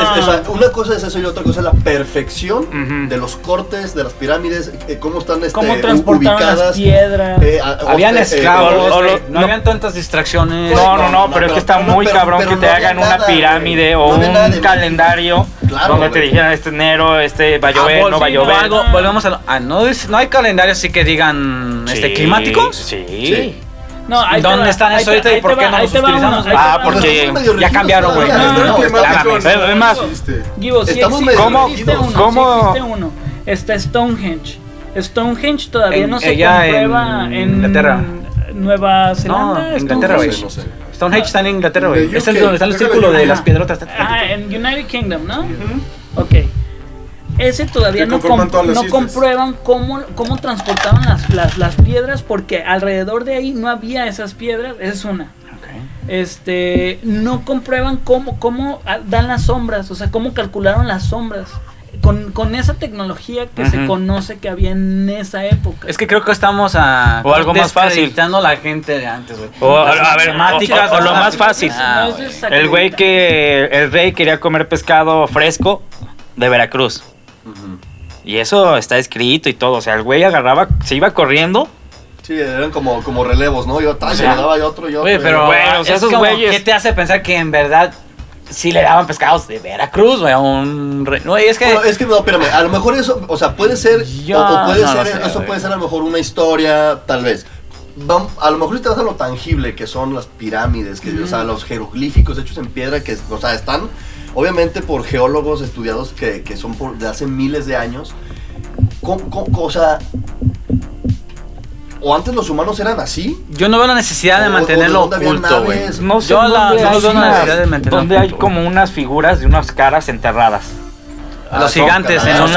una cosa es eso y otra cosa es la perfección Ujú. de los cortes, de las pirámides, eh, cómo están este, Cómo u- transportaron las ubicadas. piedras. eh, a- o- Habían eh, esclavos, o- o güey, lo- no, no- habían tantas distracciones. No, no, no, no, no, pero es que está muy pero- cabrón pero que te no había hagan una pirámide güey. o No había nada un calendario Claro, donde te güey. dijeran este enero, este va a Ah, llover, no va a llover. algo, volvemos a lo- ah, no, es- no hay calendario así que digan este Sí, climáticos. Sí. Sí. No, ahí ¿Dónde va, están eso ahorita y por qué va, no los utilizamos? Ah, porque ya cambiaron, güey. todavía, No, ¿no? no, Espérame, no, espérame, es más, existe. Givo, sí Estamos existe, medio sí existe rígidos. uno, ¿Cómo? uno. Está Stonehenge. Stonehenge todavía En- no se ella comprueba en en, Inglaterra. Nueva Zelanda. No, Inglaterra, güey. Stonehenge está en Inglaterra, güey. De Es el UK, donde están los déjalo círculos de las piedrotas. Ah, en United Kingdom, ¿no? Ok. Ese todavía no, conforman com- todas las no comprueban cómo, cómo transportaban las, las, las piedras porque alrededor de ahí no había esas piedras. Esa es una. Este, no comprueban cómo, cómo ah, dan las sombras, o sea, cómo calcularon las sombras. Con, con esa tecnología que se conoce que había en esa época. Es que creo que estamos a. O algo más fácil. a la gente de antes, güey. O, a, ver, o- o lo más fácil. Ah, No. El güey que el rey quería comer pescado fresco de Veracruz. Y eso está escrito y todo. O sea, el güey agarraba, se iba corriendo. Sí, eran como, como relevos, ¿no? Yo tal, O sea, le daba y otro y otro. Güey, y pero. Bueno, o sea, es esos como, güeyes- ¿qué te hace pensar que en verdad sí le daban pescados de Veracruz, güey? A un rey? Güey, es que. Bueno, es que no, espérame, a lo mejor eso, o sea, puede ser, Yo o, o puede no ser, sé, eso güey. puede ser a lo mejor una historia, tal vez. A lo mejor si te vas a lo tangible que son las pirámides, que, o sea, los jeroglíficos hechos en piedra, que, o sea, están obviamente por geólogos estudiados que, que son por, de hace miles de años. ¿Cómo- cómo- o sea, o antes los humanos eran así, Yo no veo la necesidad de mantenerlo oculto, güey. No sé Yo la- no hay veo la necesidad de mantenerlo donde hay como unas figuras de unas caras enterradas. Ah, Los gigantes en los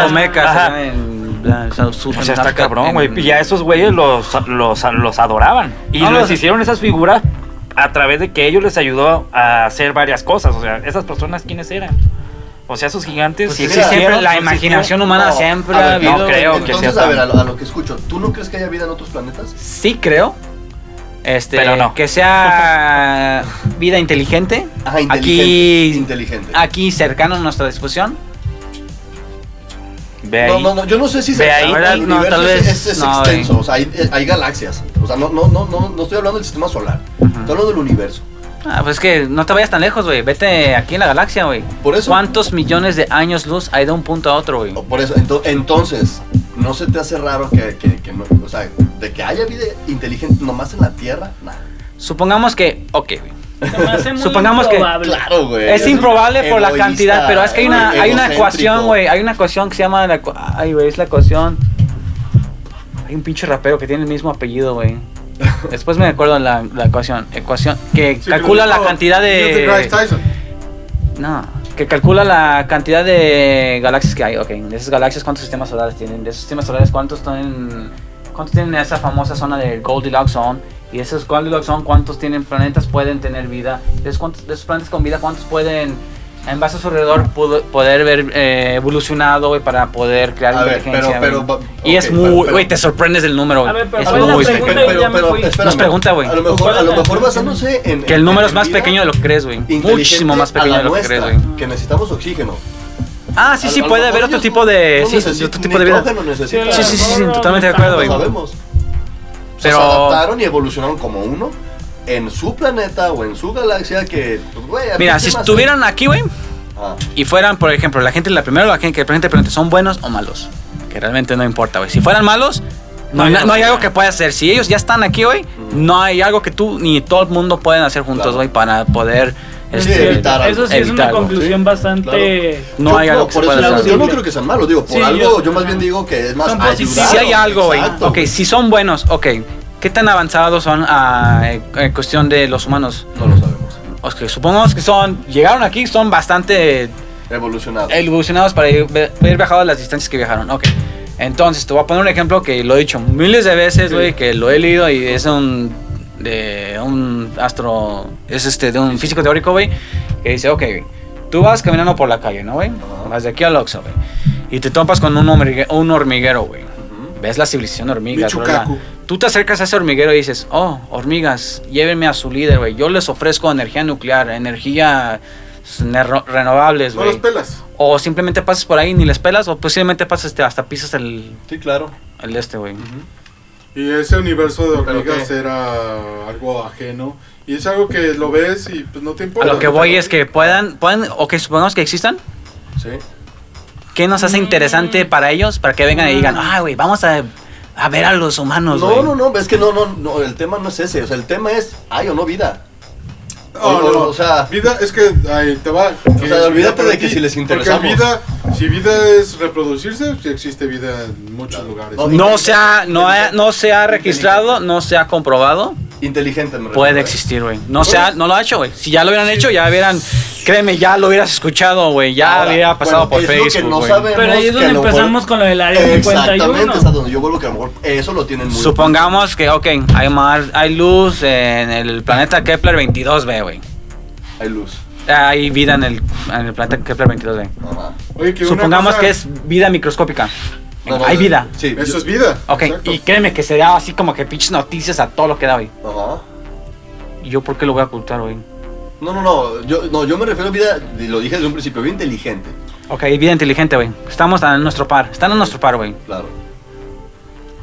South- O sea, está cabrón, güey. Y a esos güeyes los, los, los adoraban. Y No, les los- hicieron esas figuras a través de que ellos les ayudó a hacer varias cosas. O sea, esas personas, ¿quiénes eran? O sea, esos gigantes. Pues sí mira, siempre la sí imaginación humana No, siempre ver, ha habido. no creo que Entonces, sea a ver, a lo, a lo que escucho, ¿tú no crees que haya vida en otros planetas? Sí creo. Este, Pero no. que sea vida inteligente. Ajá, inteligente. Aquí, inteligente. aquí cercano a nuestra disposición. Ve No, ahí. no, no, yo no sé si Ve se- ahí. el. No, universo tal es, vez es- es no, extenso, o sea, hay, hay galaxias. O sea, no, no, no, no, no estoy hablando del sistema solar, estoy hablando del universo. Ah, pues es que no te vayas tan lejos, güey. Vete aquí en la galaxia, güey. Por eso. ¿Cuántos millones de años luz hay de un punto a otro, güey? Por eso, ento- entonces, ¿no se te hace raro que, que, que no, o sea, de que haya vida inteligente nomás en la Tierra? Nah. Supongamos que, ok, güey. Supongamos que- improbable. Claro, güey. Es improbable por la cantidad, pero es que hay una, hay una ecuación, güey. Hay una ecuación que se llama la. Ay, güey, es la ecuación. Hay un pinche rapero que tiene el mismo apellido, güey. [laughs] Después me acuerdo la, la ecuación. Ecuación que Sí, calcula la cantidad de. Tyson. No, que calcula la cantidad de galaxias que hay. Ok, de esas galaxias, ¿cuántos sistemas solares tienen? De esos sistemas solares, ¿cuántos tienen, cuántos tienen esa famosa zona del Goldilocks Zone? Y esos Goldilocks Zone, ¿cuántos tienen planetas pueden tener vida? De esos, cuántos- de esos planetas con vida, ¿cuántos pueden en base a su alrededor pudo, poder ver eh, evolucionado, güey, para poder crear A ver, inteligencia. pero- güey. pero- y ok, es pero- muy, pero- güey, te sorprendes del número, A güey. ver, pero Es ¿cuál es la muy. Nos pregunta, güey. A lo mejor, ¿Cuál es a lo mejor basándose en. Que el número es más pequeño de lo que crees, güey. Muchísimo más pequeño de lo que crees, güey. Que necesitamos oxígeno. Ah, sí, sí, puede haber otro tipo de. no Sí, otro tipo de vida. Sí, sí, sí, totalmente de acuerdo, Lo güey. sabemos. Pero- Se adaptaron y evolucionaron como uno en su planeta o en su galaxia que, pues, Mira, si estuvieran aquí, güey, Ah, y fueran, por ejemplo, la gente, la primera, la gente que la gente pregunta, ¿son buenos o malos? Que realmente no importa, güey. Si fueran malos, no, hay, No, no hay no. algo que puedas hacer. Si ellos ya están aquí, güey, Mm. no hay algo que tú ni todo el mundo pueden hacer juntos, Claro. güey, para poder Sí, evitar algo. Eso sí es una evitarlo. conclusión Sí, bastante. No Yo- hay algo que por se eso pueda yo, no creo que sean malos, digo, por Sí, algo yo- yo, más bien digo que es más ayudar. Si hay algo, güey. Exacto, Ok, si son buenos, ok. ¿Qué tan avanzados son ah, en cuestión de los humanos? No lo sabemos. Ok, supongamos que son, llegaron aquí, son bastante Evolucionado. evolucionados para ir, haber viajado las distancias que viajaron. Ok. Entonces, te voy a poner un ejemplo que lo he dicho miles de veces, Sí. güey, que lo he leído y es un de un astro, es este, de un físico teórico, güey, que dice, ok, güey, tú vas caminando por la calle, ¿no, güey? Vas de aquí al Oxxo, güey, y te topas con un, hormigue- un hormiguero, güey. Ves la civilización de hormigas, Michucacu. ¿verdad? Tú te acercas a ese hormiguero y dices, oh, hormigas, llévenme a su líder, güey. Yo les ofrezco energía nuclear, energía renovables, No los güey. pelas. O simplemente pasas por ahí ni les pelas, o posiblemente pasas este, hasta pisas el, Sí, claro. el este, güey. Y ese universo de ¿Pero hormigas era algo ajeno. Y es algo que lo ves y pues no te A importa. lo que voy es que puedan, puedan, o que supongamos que existan, Sí. ¿qué nos hace interesante para ellos? Para que vengan y digan, ah, güey, vamos a, a ver a los humanos, güey. No, no, no, es que no, no, no, el tema no es ese, o sea, el tema es, hay o no vida. No, o- no, o sea- vida es que ahí te va. que sea, es olvídate de que ti, si les interesamos. Porque vida, si vida es reproducirse, sí existe vida en muchos lugares. No, No se ha, no ha- no se ha registrado, no se ha comprobado. Inteligente, me Puede ¿eh? existir, güey. No, se ha- no lo ha hecho, güey. Si ya lo hubieran hecho, ya hubieran. Créeme, ya lo hubieras escuchado, güey. Ya Ahora, hubiera pasado bueno, por es lo que Facebook, no güey. sabemos, Pero ahí es que donde a lo mejor- empezamos con lo del área Exactamente, 51. es a donde yo vuelvo que a lo mejor eso lo tienen muy... Supongamos que, ok, hay, mar, hay luz en el planeta Kepler 22b, güey. Hay luz. Hay vida en el, en el planeta Kepler 22b. Ajá. Oye, que una Supongamos cosa- que es vida microscópica. No, no, hay vida. Sí. Eso es vida. Ok, exacto. y créeme que sería así como que pinches noticias a todo lo que da, güey. Ajá. ¿Y yo por qué lo voy a ocultar, güey? No, no, no, yo, no, yo me refiero a vida, y lo dije desde un principio, vida inteligente, Ok, vida inteligente, güey. Estamos en nuestro par. Están en nuestro par, güey. claro.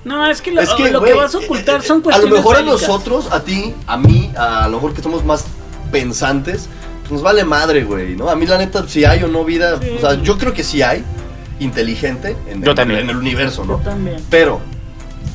No, es que lo, Es que, lo güey, que vas a ocultar eh, eh, son A cuestiones. lo mejor a nosotros, a ti, a mí, a lo mejor que somos más pensantes, pues nos vale madre, güey, ¿no? A mí la neta, si hay o no vida, Sí. o sea, yo creo que sí hay, inteligente, en, Yo en- también. en el universo, Yo ¿no? también. Pero,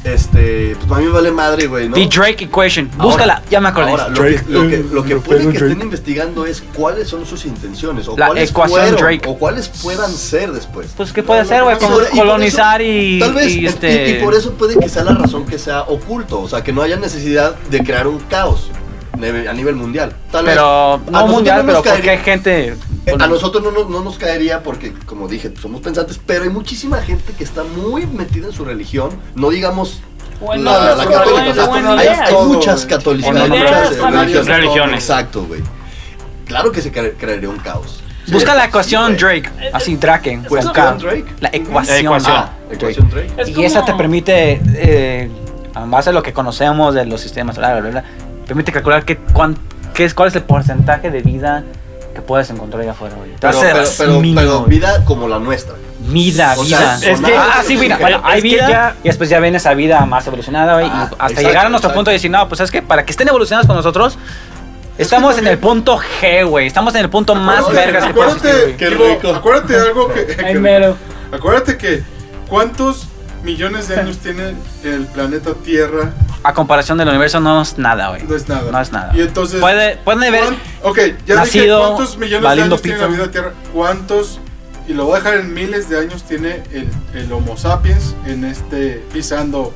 este, pues a mí me vale madre, güey, ¿no? The Drake Equation. Ahora- Búscala, ya me acordé. Ahora, lo que, lo que, lo que Drake. puede que Drake. estén investigando es cuáles son sus intenciones, o La cuáles ecuación fueron, Drake. o cuáles puedan ser después. Pues, ¿qué puede no, güey? colonizar eso, y, Tal vez, y este... y, por eso puede que sea la razón que sea oculto, o sea, que no haya necesidad de crear un caos a nivel mundial. Tal vez, Pero, a no mundial, pero porque hay gente... eh, a nosotros no, nos- no nos caería porque, como dije, somos pensantes, pero hay muchísima gente que está muy metida en su religión, no digamos Bueno, la, la católica, no, o sea, no, hay, hay todo, muchas católicas, En hay muchas. Religiones. Exacto, güey. Claro que se cre- crearía un caos. Busca la ecuación sí. Drake. Así, Drake. Con K. Drake. La ecuación. ecuación. Ah, ecuación Drake. Es Y esa como- te permite, eh, a base de lo que conocemos de los sistemas solares, bla, bla, bla, permite calcular qué, cuán- qué es, cuál es el porcentaje de vida puedes encontrar allá afuera, güey. Pero, pero, pero, pero vida como la nuestra. Vida, O vida. sea, es que- ah, sí, mira, bueno, hay vida ya- y después ya viene esa vida más evolucionada, güey, y Ah, hasta exacto, llegar a nuestro exacto. punto de decir, no, pues es que para que estén evolucionados con nosotros, estamos en el punto G, güey, estamos en el punto más Acuérdate- vergas que puede acuérdate, existir, digo, rico. acuérdate algo que, que- Ay, mero. acuérdate que cuántos millones de años tiene el planeta Tierra A comparación del universo no es nada, güey. no es nada. No es nada. Y entonces Puede, pueden haber... ¿cuán- Ok, ya dije nacido cuántos millones de años tiene la vida Tierra. ¿Cuántos? Y lo voy a dejar en miles de años tiene el, el Homo sapiens en este pisando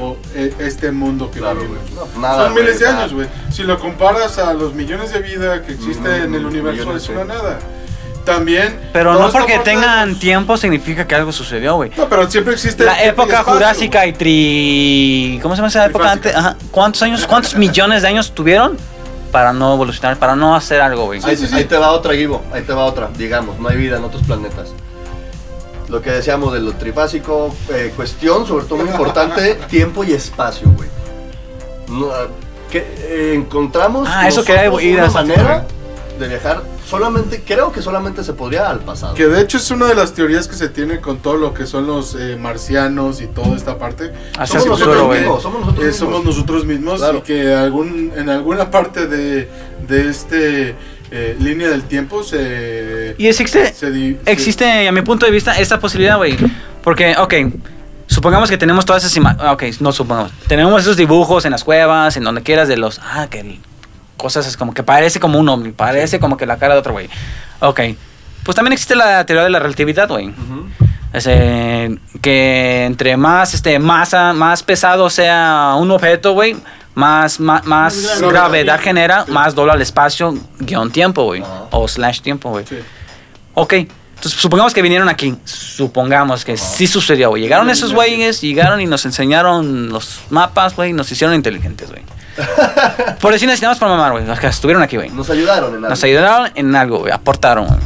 o, e- este mundo que Claro, vivimos. No, nada, Son miles de nada. años, güey. Si lo comparas a los millones de vida que existe Mm, en el universo, es una nada. También. Pero no porque por tengan tiempo significa que algo sucedió, güey. No, pero siempre existe. La y época espacio, jurásica y tri... ¿Cómo se llama esa época antes? Ajá. ¿Cuántos años, cuántos millones de años tuvieron? para no evolucionar, para no hacer algo, güey. Ahí, ahí te va otra, Givo. Ahí te va otra. Digamos, no hay vida en otros planetas. Lo que decíamos de lo trifásico, eh, cuestión, sobre todo muy importante, [laughs] tiempo y espacio, güey. No, que eh, encontramos Ah, eso ir a una manera de viajar solamente, creo que solamente se podría al pasado. Que de hecho es una de las teorías que se tiene con todo lo que son los eh, marcianos y toda esta parte. Hacia somos el nosotros futuro, güey. mismos, somos nosotros Eh, mismos. somos nosotros mismos Claro. y que algún, en alguna parte de, de este eh, línea del tiempo se... Y existe, se di- se- existe, a mi punto de vista, esta posibilidad, güey. Porque, ok, supongamos que tenemos todas esas imágenes. Ok, no supongamos. Tenemos esos dibujos en las cuevas, en donde quieras, de los. Ah, que el- cosas es como que parece como un ovni, parece como que la cara de otro güey. Ok. Pues también existe la teoría de la relatividad, güey. Ujú. Ese, que entre más este masa, más pesado sea un objeto, güey, más, más, más grave. gravedad genera, Sí. más dobla el espacio, guion tiempo, güey. Ajá. O slash tiempo, güey. Sí. Ok, entonces supongamos que vinieron aquí. Supongamos que sí sucedió, güey. Llegaron esos güeyes, llegaron y nos enseñaron los mapas, güey, nos hicieron inteligentes, güey. Por decir necesitamos para mamar, güey. Los que estuvieron aquí, güey. Nos ayudaron en algo. Nos ayudaron en algo, güey. Aportaron, güey.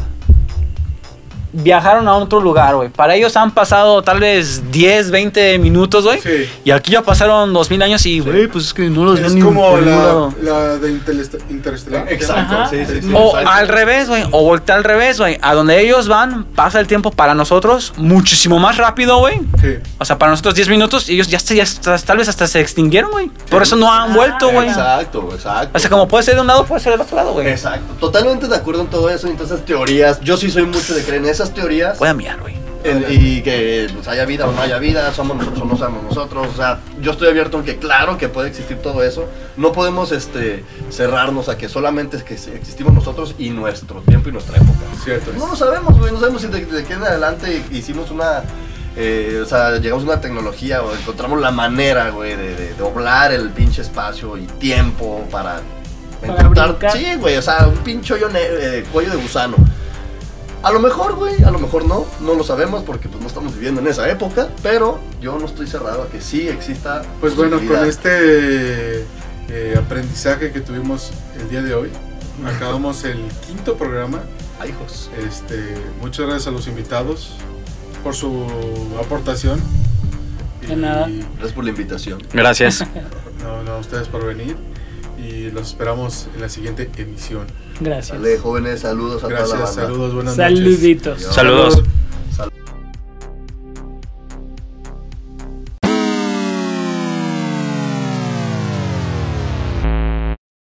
Viajaron a otro lugar, güey. Para ellos han pasado tal vez 10, 20 minutos, güey. Sí. Y aquí ya pasaron 2000 años y, güey, pues es que no los veo Es ni como la, la de Interest- Interestelar. Exacto, sí, sí, sí, O exacto. al revés, güey. O voltea al revés, güey. A donde ellos van, pasa el tiempo para nosotros muchísimo más rápido, güey. Sí. O sea, para nosotros 10 minutos y ellos ya, se- ya tal vez hasta se extinguieron, güey. Por eso no han Ah, vuelto, güey. Exacto, exacto. O sea, como puede ser de un lado, puede ser del otro lado, güey. Exacto, totalmente de acuerdo en todo eso, entonces teorías, yo sí soy mucho de creer en esas teorías Voy a mirar, güey. en- y que pues, haya vida o no haya vida, somos nosotros o no somos nosotros, o sea, yo estoy abierto en que claro que puede existir todo eso, no podemos este, cerrarnos a que solamente es que existimos nosotros y nuestro tiempo y nuestra época. Cierto. No lo sabemos, güey, no sabemos si de, de aquí en adelante hicimos una... eh, o sea, llegamos a una tecnología o encontramos la manera, güey, de, de doblar el pinche espacio y tiempo para, Para intentar... brincar. Sí, güey, o sea, un pinche hoyo ne- eh, cuello de gusano. A lo mejor, güey, a lo mejor no, no lo sabemos porque pues no estamos viviendo en esa época, pero yo no estoy cerrado a que sí exista. Pues bueno, con este eh, aprendizaje que tuvimos el día de hoy, acabamos el quinto programa. Ay, hijos. Este, muchas gracias a los invitados por su aportación. De nada. Gracias por la invitación. Gracias. [laughs] No, no, a ustedes por venir. Y los esperamos en la siguiente emisión. Gracias. Dale, jóvenes, saludos a toda la Gracias, banda. saludos, buenas noches. Saluditos. Saludos.